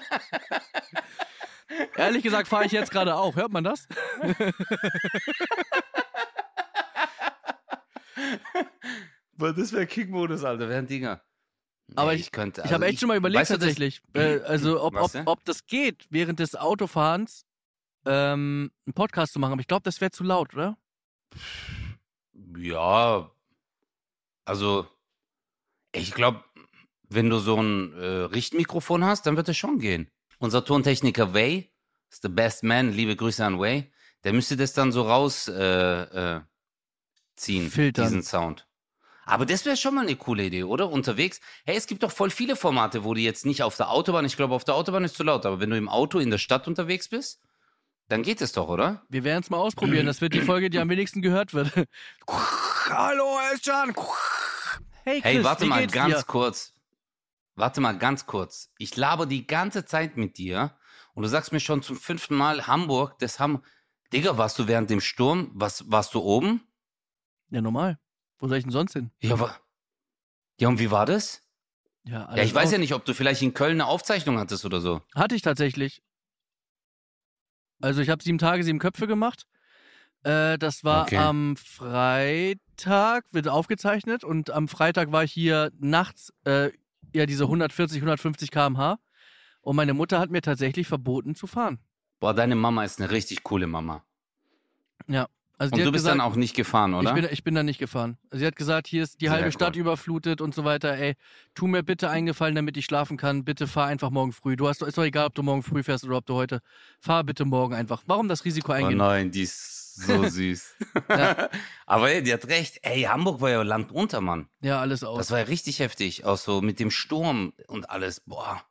Ehrlich gesagt fahre ich jetzt gerade auch. Hört man das? Boah, das wäre Kickmodus, Alter, wären Dinger. Aber ich könnte. Ich also habe echt schon mal überlegt weißt du, das- tatsächlich. Äh, also ob, ob, ob das geht, während des Autofahrens ähm, einen Podcast zu machen. Aber ich glaube, das wäre zu laut, oder? Ja, also ich glaube, wenn du so ein äh, Richtmikrofon hast, dann wird es schon gehen. Unser Tontechniker Way ist the best man, liebe Grüße an Way, der müsste das dann so raus äh, äh, ziehen, Filtern. diesen Sound. Aber das wäre schon mal eine coole Idee, oder? Unterwegs. Hey, es gibt doch voll viele Formate, wo du jetzt nicht auf der Autobahn, ich glaube, auf der Autobahn ist zu laut, aber wenn du im Auto in der Stadt unterwegs bist, dann geht es doch, oder? Wir werden es mal ausprobieren. Das wird die Folge, die am wenigsten gehört wird. Hallo, Elcan. Hey, Chris, Hey, warte wie mal geht's ganz dir? kurz. Warte mal ganz kurz. Ich laber die ganze Zeit mit dir und du sagst mir schon zum fünften Mal Hamburg, das haben. Digga, warst du während dem Sturm? Was, warst du oben? Ja, normal. Wo soll ich denn sonst hin? Ja, wa ja, und wie war das? Ja, ja, alles ich weiß aus. ja nicht, ob du vielleicht in Köln eine Aufzeichnung hattest oder so. Hatte ich tatsächlich. Also ich habe sieben Tage, sieben Köpfe gemacht. Äh, das war Okay. am Freitag, wird aufgezeichnet und am Freitag war ich hier nachts, äh, ja diese 140, 150 km/h und meine Mutter hat mir tatsächlich verboten zu fahren. Boah, deine Mama ist eine richtig coole Mama. Also Und du bist gesagt, dann auch nicht gefahren, oder? Ich bin, ich bin da nicht gefahren. Sie hat gesagt, hier ist die Sehr halbe cool. Stadt überflutet und so weiter. Ey, tu mir bitte eingefallen, damit ich schlafen kann. Bitte fahr einfach morgen früh. Du hast, ist doch egal, ob du morgen früh fährst oder ob du heute. Fahr bitte morgen einfach. Warum das Risiko oh eingehen? nein, die ist so süß. Ja. Aber ey, die hat recht. Ey, Hamburg war ja Land unter, Mann. ja, alles aus. Das war ja richtig heftig. Auch so mit dem Sturm und alles. Boah.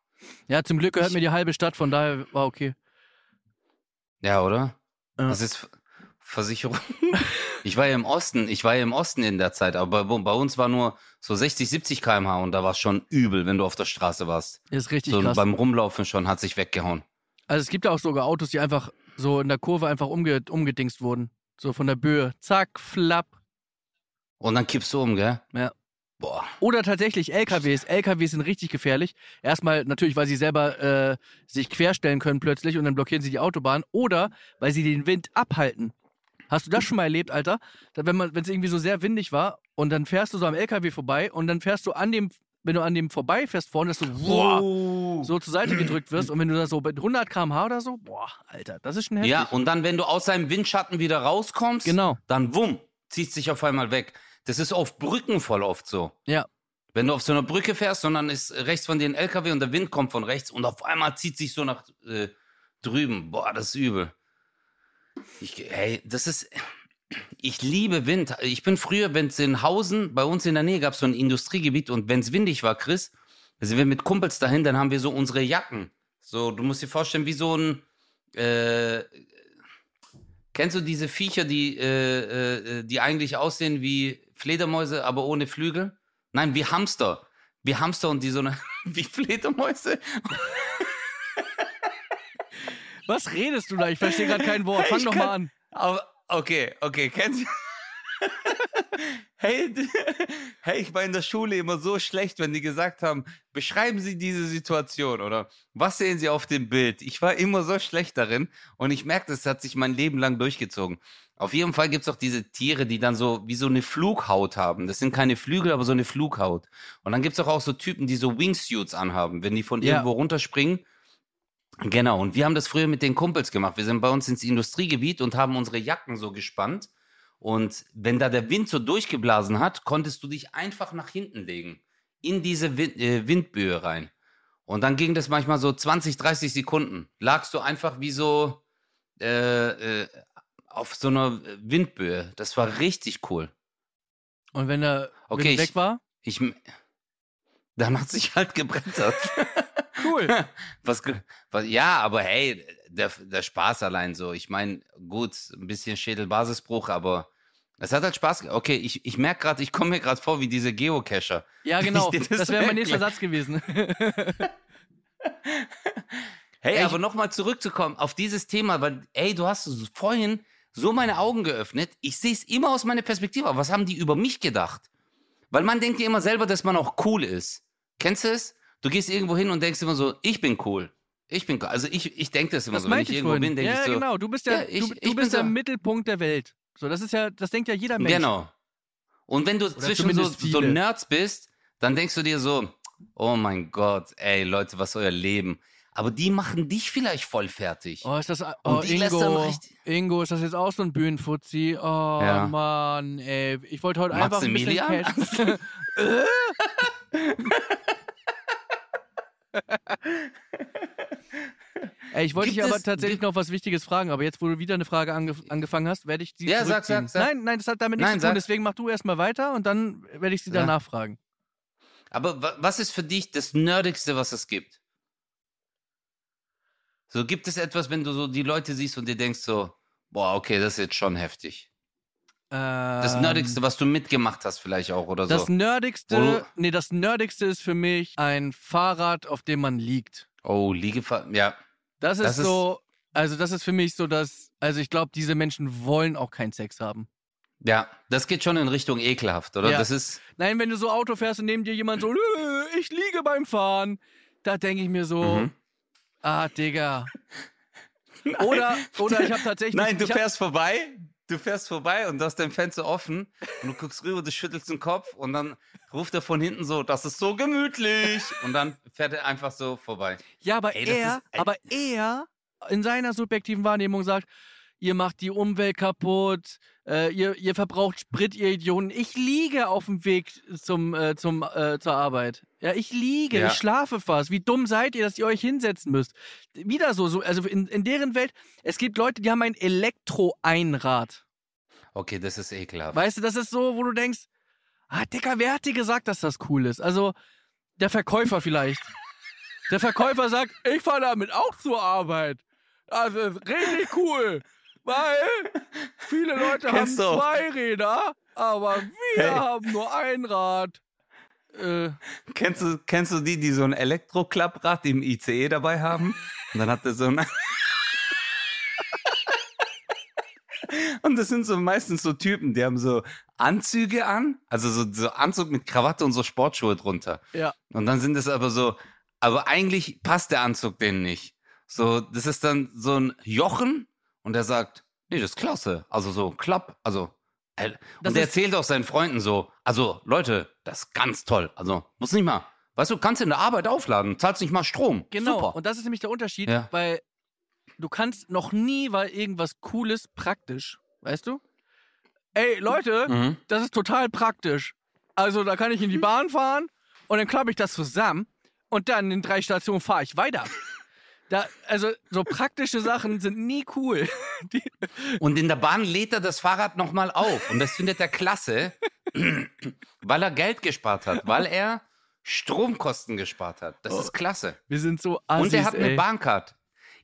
Ja, zum Glück gehört mir die halbe Stadt, von daher war okay. Ja, oder? Ja. Das ist Versicherung. Ich war ja im Osten, ich war ja im Osten in der Zeit, aber bei, bei uns war nur so 60, 70 km/h und da war es schon übel, wenn du auf der Straße warst. Ist richtig So krass. beim Rumlaufen schon hat sich weggehauen. Also es gibt ja auch sogar Autos, die einfach so in der Kurve einfach umge umgedingst wurden. So von der Böe. Zack, flapp. Und dann kippst du um, gell? Ja. Boah. Oder tatsächlich LKWs. LKWs sind richtig gefährlich. Erstmal natürlich, weil sie selber äh, sich querstellen können plötzlich und dann blockieren sie die Autobahn. Oder weil sie den Wind abhalten. Hast du das schon mal erlebt, Alter? Wenn man, wenn es irgendwie so sehr windig war und dann fährst du so am LKW vorbei und dann fährst du an dem, wenn du an dem vorbeifährst vorne, dass du boah, so zur Seite gedrückt wirst und wenn du da so bei 100 km/h oder so, boah, Alter, das ist schon heftig. Ja, und dann, wenn du aus seinem Windschatten wieder rauskommst, Genau. dann wumm, zieht sich auf einmal weg. Das ist auf Brücken voll oft so. Ja. Wenn du auf so einer Brücke fährst und dann ist rechts von dir ein LKW und der Wind kommt von rechts und auf einmal zieht sich so nach äh, drüben. Boah, das ist übel. Ich, hey, das ist. Ich liebe Wind. Ich bin früher, wenn es in Hausen, bei uns in der Nähe gab es so ein Industriegebiet und wenn es windig war, Chris, sind wir mit Kumpels dahin, dann haben wir so unsere Jacken. So, du musst dir vorstellen, wie so ein. Äh, kennst du diese Viecher, die, äh, äh, die eigentlich aussehen wie Fledermäuse, aber ohne Flügel? Nein, wie Hamster. Wie Hamster und die so eine. Wie Fledermäuse. Was redest du da? Ich verstehe gerade kein Wort. Fang Ich doch kann- mal an. Aber, okay, okay, kennst du. hey, hey, ich war in der Schule immer so schlecht, wenn die gesagt haben, beschreiben Sie diese Situation oder was sehen Sie auf dem Bild? Ich war immer so schlecht darin und ich merke, das hat sich mein Leben lang durchgezogen. Auf jeden Fall gibt es auch diese Tiere, die dann so wie so eine Flughaut haben. Das sind keine Flügel, aber so eine Flughaut. Und dann gibt es auch, auch so Typen, die so Wingsuits anhaben, wenn die von Ja. irgendwo runterspringen. Genau, und wir haben das früher mit den Kumpels gemacht. Wir sind bei uns ins Industriegebiet und haben unsere Jacken so gespannt. Und wenn da der Wind so durchgeblasen hat, konntest du dich einfach nach hinten legen. In diese Wind, äh, Windböe rein. Und dann ging das manchmal so 20, 30 Sekunden. Lagst du einfach wie so äh, äh, auf so einer Windböe. Das war richtig cool. Und wenn der Okay, weg war? Ich, dann hat sich halt gebrettert. Cool. Was, was, ja, aber hey, der, der Spaß allein so. Ich meine, gut, ein bisschen Schädelbasisbruch, aber Es hat halt Spaß. Okay, ich, ich merke gerade, ich komme mir gerade vor wie diese Geocacher. Ja, genau. Das Das wäre mein nächster. Satz gewesen. Hey, Ey, aber nochmal zurückzukommen auf dieses Thema, weil, ey, du hast vorhin so meine Augen geöffnet. Ich sehe es immer aus meiner Perspektive. Aber was haben die über mich gedacht? Weil man denkt ja immer selber, dass man auch cool ist. Kennst du es? Du gehst irgendwo hin und denkst immer so, ich bin cool. Ich bin cool. Also ich, ich denke das immer Das so. Wenn ich ich irgendwo vorhin. bin, denke ja, ich so. genau. Du bist ja, Ja, ich- du, du bist der so. Mittelpunkt der Welt. So, das ist ja, das denkt ja jeder Mensch. Genau. Und wenn du zwischen so, so. Nerds bist, dann denkst du dir so, oh mein Gott, ey Leute, was euer Leben? Aber die machen dich vielleicht voll fertig. Oh, ist das, oh, Ingo, Ingo, ist das jetzt auch so ein Bühnenfuzzi? Oh, Ja. Mann, ey. Ich wollte heute einfach ein bisschen Maximilian? Cash. Ey, ich wollte dich aber tatsächlich noch was Wichtiges fragen, aber jetzt, wo du wieder eine Frage angef angefangen hast, werde ich die Ja, sag, sag, sag. Nein, nein, das hat damit nichts Nein, zu tun, sag. deswegen mach du erstmal weiter und dann werde ich sie Ja. danach fragen. Aber wa- was ist für dich das Nerdigste, was es gibt? So gibt es etwas, wenn du so die Leute siehst und dir denkst so, boah, okay, das ist jetzt schon heftig. Das Ähm, Nerdigste, was du mitgemacht hast vielleicht auch oder Das so. Nerdigste, Wo- nee, das Nerdigste ist für mich ein Fahrrad, auf dem man liegt. Oh, Liegefahr, ja. Das ist Das ist- so, also das ist für mich so, dass, also ich glaube, diese Menschen wollen auch keinen Sex haben. Ja, das geht schon in Richtung ekelhaft, oder? Ja. Das ist, Nein, wenn du so Auto fährst und neben dir jemand so, "Nö, ich liege beim Fahren, da denke ich mir so, Mhm. ah, Digga. Oder, oder ich habe tatsächlich. Nein, du hab, fährst vorbei, du fährst vorbei und du hast dein Fenster offen und du guckst rüber, du schüttelst den Kopf und dann ruft er von hinten so, das ist so gemütlich. Und dann fährt er einfach so vorbei. Ja, aber Ey, er, ist- aber er in seiner subjektiven Wahrnehmung sagt, ihr macht die Umwelt kaputt, äh, ihr, ihr verbraucht Sprit, ihr Idioten. Ich liege auf dem Weg zum, äh, zum, äh, zur Arbeit. Ja, ich liege, Ja. ich schlafe fast. Wie dumm seid ihr, dass ihr euch hinsetzen müsst? Wieder so, so also in, in deren Welt, es gibt Leute, die haben ein Elektro-Einrad. Okay, das ist ekelhaft. Weißt du, das ist so, wo du denkst, ah, Dicker, wer hat dir gesagt, dass das cool ist? Also, der Verkäufer vielleicht. Der Verkäufer sagt, ich fahre damit auch zur Arbeit. Ist richtig cool. Weil viele Leute haben Kennst auch. zwei Räder, aber wir Hey. haben nur ein Rad. Äh, Kennst du, kennst du die, die so ein Elektroklapprad im ICE dabei haben? Und dann hat er so ein. Und das sind so meistens so Typen, die haben so Anzüge an, also so, so Anzug mit Krawatte und so Sportschuhe drunter. ja. Und dann sind es aber so, aber eigentlich passt der Anzug denen nicht. So, das ist dann so ein Jochen und der sagt, nee, das ist klasse. Also so Klapp, also. äh, Das Und der ist- erzählt auch seinen Freunden so, also Leute, das ist ganz toll. Also muss nicht mal, weißt du, kannst in der Arbeit aufladen, zahlst nicht mal Strom. Genau. Super. Und das ist nämlich der Unterschied, Ja. weil du kannst noch nie, weil irgendwas Cooles praktisch, weißt du? Ey, Leute, Mhm. das ist total praktisch. Also da kann ich in die Bahn fahren und dann klappe ich das zusammen und dann in drei Stationen fahre ich weiter. Da, also so praktische Sachen sind nie cool. Die, Und in der Bahn lädt er das Fahrrad nochmal auf. Und das findet er klasse, weil er Geld gespart hat, weil er Stromkosten gespart hat. Das ist klasse. wir sind so assis, Und er hat eine ey. Bahncard.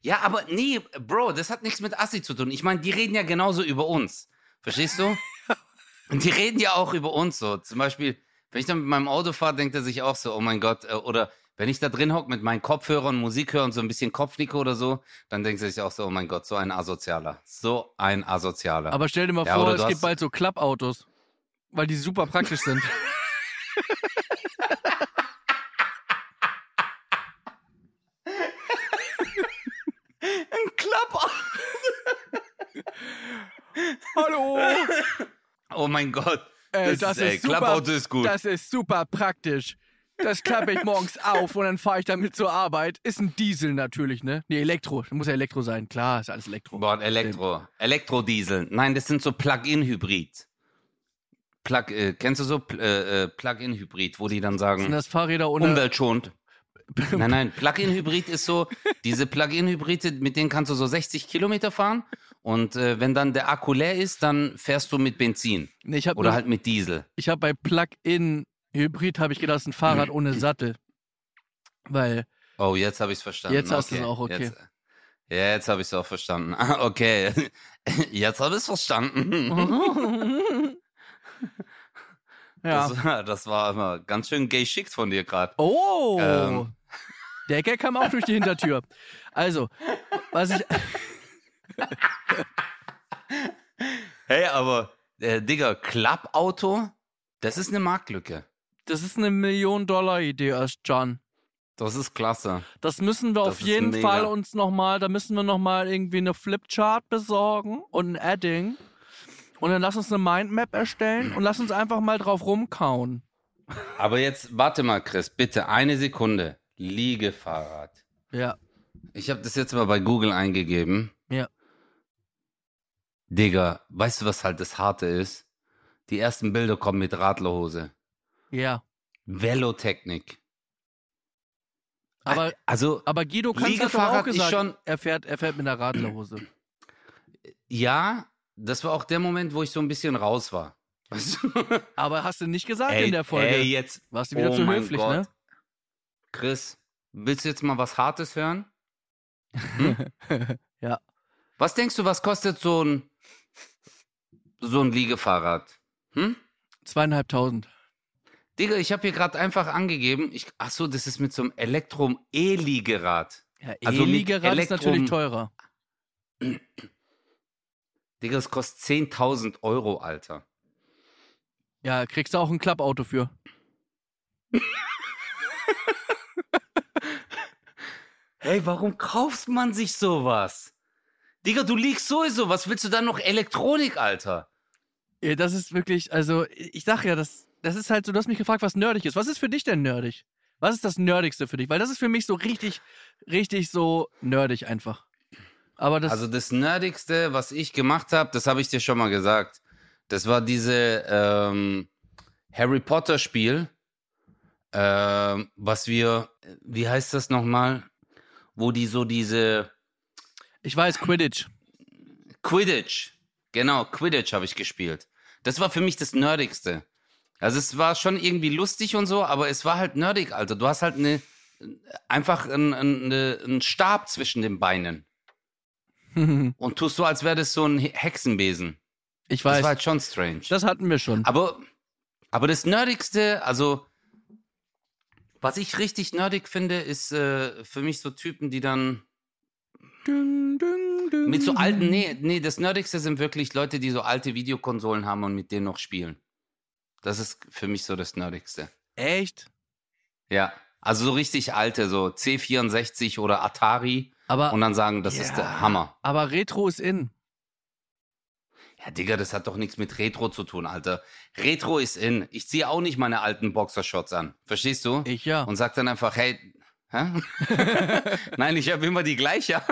Ja, aber nee, Bro, das hat nichts mit Assi zu tun. Ich meine, die reden ja genauso über uns. Verstehst du? Und die reden ja auch über uns so. Zum Beispiel, wenn ich dann mit meinem Auto fahre, denkt er sich auch so, oh mein Gott, äh, oder wenn ich da drin hocke mit meinen Kopfhörern, Musik höre und so ein bisschen Kopfnicke oder so, dann denkt er sich auch so, oh mein Gott, so ein Asozialer. So ein Asozialer. Aber stell dir mal Ja, vor, es du gibt hast- bald so Klappautos, weil die super praktisch sind. ein Klapp. Hallo! Oh mein Gott. Das das, ist, ist super, Klappauto ist gut. Das ist super praktisch. Das klappe ich morgens auf und dann fahre ich damit zur Arbeit. Ist ein Diesel natürlich, ne? Nee, Elektro. Muss ja Elektro sein. Klar, ist alles Elektro. Boah, Elektro. Elektrodiesel. Nein, das sind so Plug-in-Hybrid. Plug, äh, kennst du so äh, äh, Plug-in-Hybrid, wo die dann Sind sagen, das Fahrräder ohne. umweltschonend. Nein, nein, Plug-in-Hybrid ist so, diese Plug-in-Hybride, mit denen kannst du so 60 Kilometer fahren und äh, wenn dann der Akku leer ist, dann fährst du mit Benzin Nee, ich habe oder halt mit Diesel. ich hab bei Plug-in Hybrid habe ich gedacht, ist ein Fahrrad ohne Sattel. Weil, Oh, jetzt habe ich es verstanden. Jetzt hast du's auch, okay. Jetzt, ja, jetzt habe ich es auch verstanden. Ah, okay, jetzt habe ich es verstanden. Ja. Das, war- das war immer ganz schön gay schickt von dir gerade. Oh! Ähm. Der Gag kam auch durch die Hintertür. Also, was ich. Hey, aber, äh, Digga, Klappauto, das ist eine Marktlücke. Das ist eine Million-Dollar-Idee, erst John. Das ist klasse. Das müssen wir Das auf jeden mega. Fall uns nochmal, da müssen wir nochmal irgendwie eine Flipchart besorgen und ein Adding. Und dann lass uns eine Mindmap erstellen und lass uns einfach mal drauf rumkauen. Aber jetzt, warte mal, Chris, bitte eine Sekunde. Liegefahrrad. Ja. Ich habe das jetzt mal bei Google eingegeben. Ja. Digga, weißt du, was halt das Harte ist? Die ersten Bilder kommen mit Radlerhose. Ja. Velotechnik. Aber, Also, aber Guido Kanz hat doch auch gesagt, schon- er, fährt, er fährt mit einer Radlerhose. ja, das war auch der Moment, wo ich so ein bisschen raus war. Aber hast du nicht gesagt ey, in der Folge. ey, jetzt. Warst du wieder oh zu mein höflich, Gott. ne? Chris, willst du jetzt mal was Hartes hören? ja. Was denkst du, was kostet so ein, so ein Liegefahrrad? Hm? Zweieinhalbtausend. Digga, ich habe hier gerade einfach angegeben, ich, ach so, das ist mit so einem Elektrom-E-Liegerad. Ja, Also E-Liegerad ist Elektrum- natürlich teurer. Digga, das kostet 10.000 Euro, Alter. Ja, kriegst du auch ein Klappauto für. Hey, warum kauft man sich sowas? Digga, du liegst sowieso, was willst du dann noch Elektronik, Alter? Ja, das ist wirklich, also ich sag ja, das, das ist halt so, du hast mich gefragt, was nerdig ist. Was ist für dich denn nerdig? Was ist das Nerdigste für dich? Weil das ist für mich so richtig, richtig so nerdig einfach. Aber das, Also das Nerdigste, was ich gemacht habe, das habe ich dir schon mal gesagt. Das war diese ähm, Harry Potter Spiel, ähm, was wir, wie heißt das nochmal? Wo die so diese ich weiß, Quidditch. Quidditch, genau, Quidditch habe ich gespielt. Das war für mich das Nerdigste. Also es war schon irgendwie lustig und so, aber es war halt nerdig, Alter. Du hast halt eine, einfach einen, einen Stab zwischen den Beinen und tust so, als wäre das so ein He- Hexenbesen. ich Das weiß, war halt schon strange. das hatten wir schon. Aber, aber das Nerdigste, also, was ich richtig nerdig finde, ist äh, für mich so Typen, die dann Dün, dün, dün, mit so alten, nee, nee, das Nerdigste sind wirklich Leute, die so alte Videokonsolen haben und mit denen noch spielen. Das ist für mich so das Nerdigste. Echt? Ja. Also so richtig alte, so C64 oder Atari Aber, und dann sagen, das ist Ja. der Hammer. aber Retro ist in. Ja, Digga, das hat doch nichts mit Retro zu tun, Alter. Retro ist in. Ich ziehe auch nicht meine alten Boxershorts an. Verstehst du? Ich ja. und sagt dann einfach, hey, hä? Nein, ich habe immer die gleiche.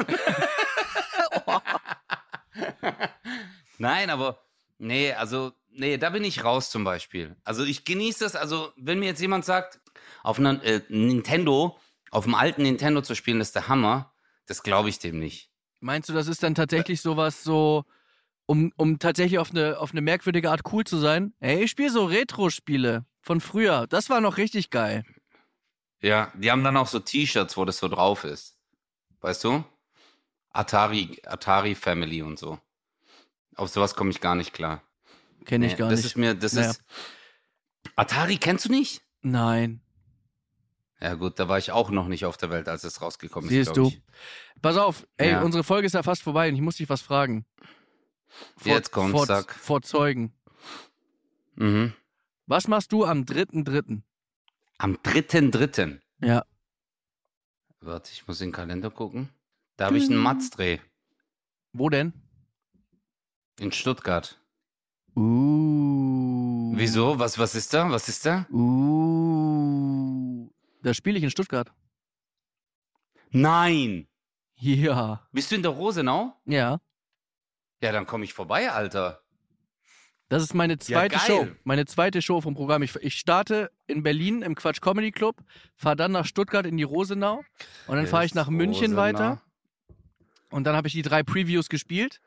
Nein, aber nee, also nee, da bin ich raus zum Beispiel. Also ich genieße das, also wenn mir jetzt jemand sagt, auf einer äh, Nintendo, auf dem alten Nintendo zu spielen, das ist der Hammer, das glaube ich dem nicht. Meinst du, das ist dann tatsächlich sowas so, um, um tatsächlich auf eine, auf eine merkwürdige Art cool zu sein? Ey, ich spiele so Retro-Spiele von früher. Das war noch richtig geil. Ja, die haben dann auch so T-Shirts, wo das so drauf ist. Weißt du? Atari, Atari Family und so. Auf sowas komme ich gar nicht klar. Kenne ich Nee, gar das nicht. ist mir, das Naja. ist. Atari kennst du nicht? Nein. Ja, gut, da war ich auch noch nicht auf der Welt, als es rausgekommen Siehst ist. glaub du. Pass auf, ey, Ja. unsere Folge ist ja fast vorbei und ich muss dich was fragen. Jetzt kommt's, vor, sag. vor Zeugen. Mhm. Was machst du am 3.3.? Am 3.3. Ja. Warte, ich muss in den Kalender gucken. Da habe ich einen Matzdreh Wo denn? In Stuttgart. Uh. Wieso? Was, was ist da? Was ist da? Uh. Da spiele ich in Stuttgart. Nein! Ja. Bist du in der Rosenau? Ja. Ja, dann komme ich vorbei, Alter. Das ist meine zweite geil. Show. Meine zweite Show vom Programm. Ich, ich starte in Berlin im Quatsch Comedy Club, fahre dann nach Stuttgart in die Rosenau und dann fahre ich nach München Rosenau. weiter. Und dann habe ich die drei Previews gespielt.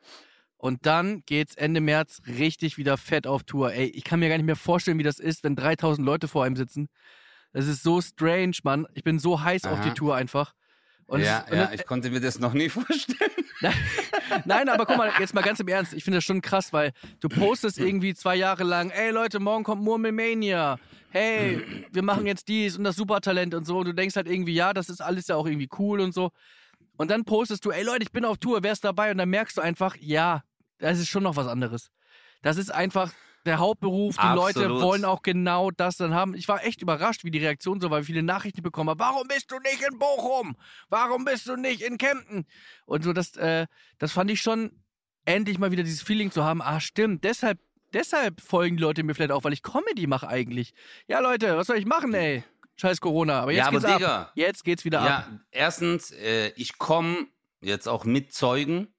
Und dann geht's Ende März richtig wieder fett auf Tour. Ey, ich kann mir gar nicht mehr vorstellen, wie das ist, wenn 3000 Leute vor einem sitzen. Das ist so strange, Mann. Ich bin so heiß auf Aha. die Tour einfach. Und ja, es, ja, ich konnte mir das noch nie vorstellen. Nein, aber guck mal, jetzt mal ganz im Ernst. Ich finde das schon krass, weil du postest irgendwie zwei Jahre lang, ey Leute, morgen kommt Murmelmania. Hey, wir machen jetzt dies und das Supertalent und so. Und du denkst halt irgendwie, ja, das ist alles ja auch irgendwie cool und so. Und dann postest du, ey Leute, ich bin auf Tour, wer ist dabei? Und dann merkst du einfach, ja, das ist schon noch was anderes. Das ist einfach der Hauptberuf. Die Leute Absolut. wollen auch genau das dann haben. Ich war echt überrascht, wie die Reaktion so war, wie viele Nachrichten ich bekommen habe. Warum bist du nicht in Bochum? Warum bist du nicht in Kempten? Und so, das, äh, das fand ich schon endlich mal wieder dieses Feeling zu haben. Ah, stimmt, deshalb, deshalb folgen die Leute mir vielleicht auch, weil ich Comedy mache eigentlich. Ja, Leute, was soll ich machen, ey? Scheiß Corona. Aber jetzt Ja, aber geht's ab. Digga. Jetzt geht's wieder ab. Ja, erstens, äh, ich komme jetzt auch mit Zeugen.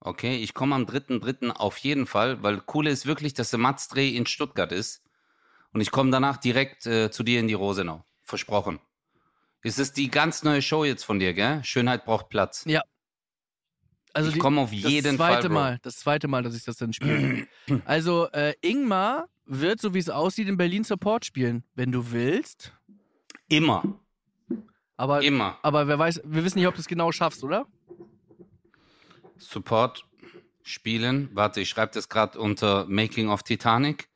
Okay, ich komme am 3.3. auf jeden Fall, weil coole ist wirklich, dass der Matzdreh in Stuttgart ist. Und ich komme danach direkt äh, zu dir in die Rosenau. Versprochen. Es ist die ganz neue Show jetzt von dir, gell? Schönheit braucht Platz. Ja. Also ich komme auf das jeden zweite Fall. Mal, das zweite Mal, dass ich das dann spiele. also äh, Ingmar wird, so wie es aussieht, in Berlin Support spielen, wenn du willst. Immer. Aber, Immer. aber wer weiß, wir wissen nicht, ob du es genau schaffst, oder? Support spielen. Warte, ich schreibe das gerade unter Making of Titanic.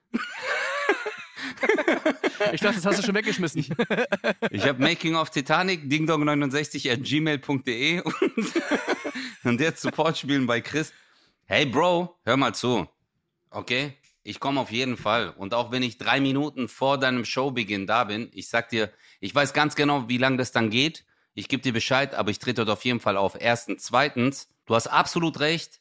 Ich dachte, das hast du schon weggeschmissen. Ich habe Making of Titanic, dingdong69 at gmail.de und, und jetzt Support spielen bei Chris. Hey Bro, hör mal zu. Okay? Ich komme auf jeden Fall. Und auch wenn ich drei Minuten vor deinem Showbeginn da bin, ich sag dir, ich weiß ganz genau, wie lange das dann geht. Ich gebe dir Bescheid, aber ich trete dort auf jeden Fall auf. Erstens. Zweitens, du hast absolut recht.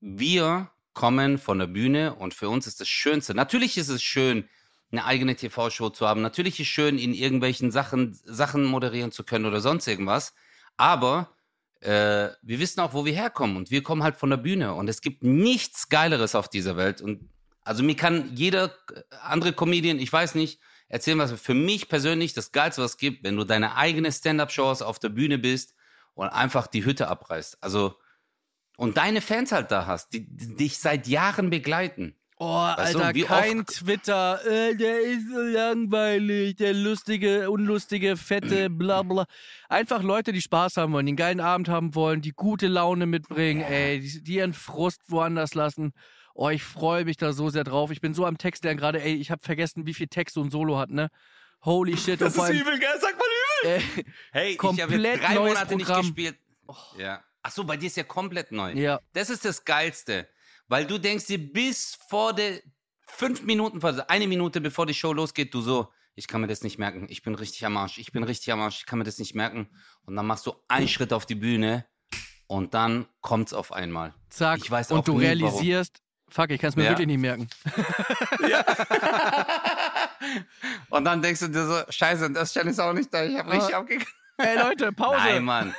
Wir kommen von der Bühne und für uns ist das Schönste. Natürlich ist es schön, eine eigene TV-Show zu haben. Natürlich ist es schön, in irgendwelchen Sachen, Sachen moderieren zu können oder sonst irgendwas. Aber äh, wir wissen auch, wo wir herkommen und wir kommen halt von der Bühne und es gibt nichts Geileres auf dieser Welt. Und also mir kann jeder äh, andere Comedian, ich weiß nicht, erzählen, was für mich persönlich das Geilste, was es gibt, wenn du deine eigene Stand-up-Show hast, auf der Bühne bist und einfach die Hütte abreißt. Also und deine Fans halt da hast, die, die dich seit Jahren begleiten. Oh, Weißt du, Alter, wie kein Twitter. Äh, der ist so langweilig. Der lustige, unlustige, fette, bla bla. Einfach Leute, die Spaß haben wollen, die einen geilen Abend haben wollen, die gute Laune mitbringen, ey, die, die ihren Frust woanders lassen. Oh, ich freue mich da so sehr drauf. Ich bin so am Text lernen gerade, ey, ich habe vergessen, wie viel Text so ein Solo hat, ne? Holy shit. vor allem, übel, gell? Sag mal übel. äh, Hey, ich habe Komplett drei neues Monate nicht Programm. gespielt. Ja. Ach so, bei dir ist ja komplett neu. ja. Das ist das Geilste. Weil du denkst dir bis vor der fünf Minuten, also eine Minute bevor die Show losgeht, du so, ich kann mir das nicht merken. Ich bin richtig am Arsch. Ich bin richtig am Arsch. Ich kann mir das nicht merken. Und dann machst du einen Schritt auf die Bühne und dann kommt's auf einmal. Zack. Ich weiß auch und du nie, realisierst, fuck, ich kann es mir Ja. wirklich nicht merken. und dann denkst du dir so, scheiße, das Stelle ist auch nicht da. Ich habe richtig Ah. abgekriegt. Ey Leute, Pause. Nein, Mann.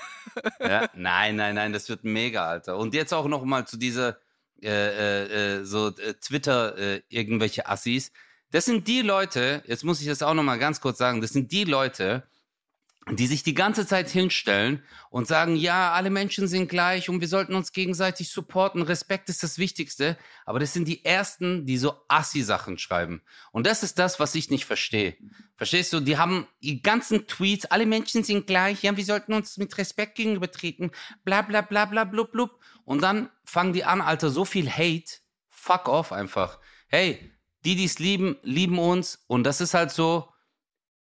Ja, nein, nein, nein, das wird mega, Alter. Und jetzt auch noch mal zu dieser äh, äh, äh, so äh, Twitter äh, irgendwelche Assis. Das sind die Leute, jetzt muss ich das auch noch mal ganz kurz sagen, das sind die Leute, die sich die ganze Zeit hinstellen und sagen, ja, alle Menschen sind gleich und wir sollten uns gegenseitig supporten, Respekt ist das Wichtigste, aber das sind die ersten, die so Assi-Sachen schreiben. Und das ist das, was ich nicht verstehe. Verstehst du? Die haben die ganzen Tweets, alle Menschen sind gleich, ja, wir sollten uns mit Respekt gegenübertreten, bla bla bla bla blub blub. Und dann fangen die an, Alter, so viel Hate, fuck off einfach. Hey, die, die es lieben, lieben uns und das ist halt so,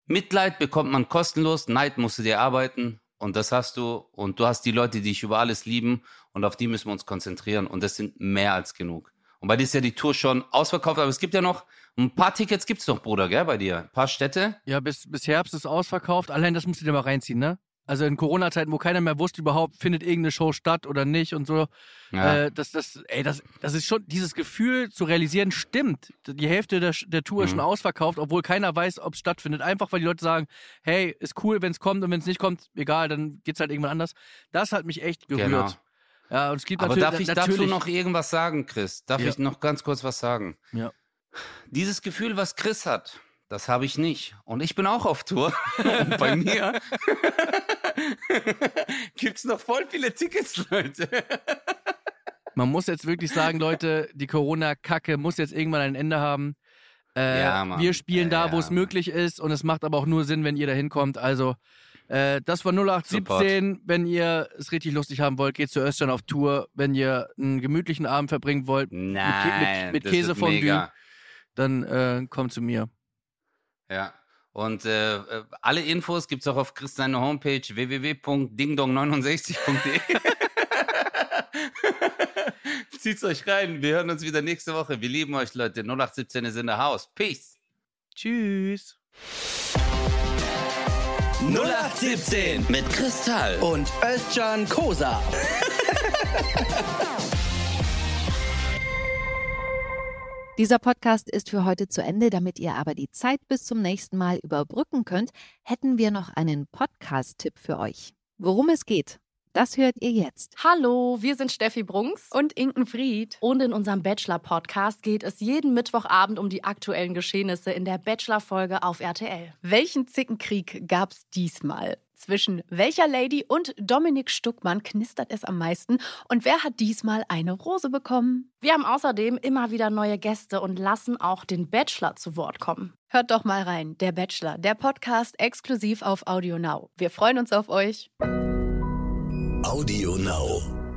Mitleid bekommt man kostenlos, Neid musst du dir arbeiten und das hast du und du hast die Leute, die dich über alles lieben und auf die müssen wir uns konzentrieren und das sind mehr als genug. Und bei dir ist ja die Tour schon ausverkauft, aber es gibt ja noch ein paar Tickets gibt's noch, Bruder, gell, bei dir? Ein paar Städte? Ja, bis, bis Herbst ist ausverkauft. Allein das musst du dir mal reinziehen, ne? Also in Corona-Zeiten, wo keiner mehr wusste überhaupt, findet irgendeine Show statt oder nicht und so. Ja. Äh, das, das, ey, das, das ist schon, dieses Gefühl zu realisieren, stimmt. Die Hälfte der, der Tour ist Mhm. schon ausverkauft, obwohl keiner weiß, ob es stattfindet. Einfach, weil die Leute sagen, hey, ist cool, wenn es kommt und wenn es nicht kommt, egal, dann geht's halt irgendwann anders. Das hat mich echt gerührt. Genau. Ja, und es gibt Aber darf ich dazu noch irgendwas sagen, Chris? Darf Ja. ich noch ganz kurz was sagen? Ja. Dieses Gefühl, was Chris hat, das habe ich nicht. Und ich bin auch auf Tour. Bei mir gibt's noch voll viele Tickets, Leute. Man muss jetzt wirklich sagen, Leute, die Corona-Kacke muss jetzt irgendwann ein Ende haben. Äh, Ja, Mann. wir spielen Ja, da, wo ja, es Mann. möglich ist und es macht aber auch nur Sinn, wenn ihr da hinkommt. Also Äh, das war 0817. Wenn ihr es richtig lustig haben wollt, geht zu Östern auf Tour. Wenn ihr einen gemütlichen Abend verbringen wollt, Nein, mit, mit das wird Käsefondue, dann äh, kommt zu mir. Ja. Und äh, äh, alle Infos gibt's auch auf Chris seiner Homepage www.dingdong69.de. Zieht's euch rein. Wir hören uns wieder nächste Woche. Wir lieben euch, Leute. 0817 ist in der Haus. Peace. Tschüss. 0817 mit Kristall. und Özcan Kosa. Dieser Podcast ist für heute zu Ende. Damit ihr aber die Zeit bis zum nächsten Mal überbrücken könnt, hätten wir noch einen Podcast-Tipp für euch. Worum es geht, das hört ihr jetzt. Hallo, wir sind Steffi Brunks und Inken Fried. und in unserem Bachelor-Podcast geht es jeden Mittwochabend um die aktuellen Geschehnisse in der Bachelor-Folge auf RTL. Welchen Zickenkrieg gab's diesmal? Zwischen welcher Lady und Dominik Stuckmann knistert es am meisten? Und wer hat diesmal eine Rose bekommen? Wir haben außerdem immer wieder neue Gäste und lassen auch den Bachelor zu Wort kommen. Hört doch mal rein. Der Bachelor, der Podcast exklusiv auf Audio Now. Wir freuen uns auf euch. Audio Now.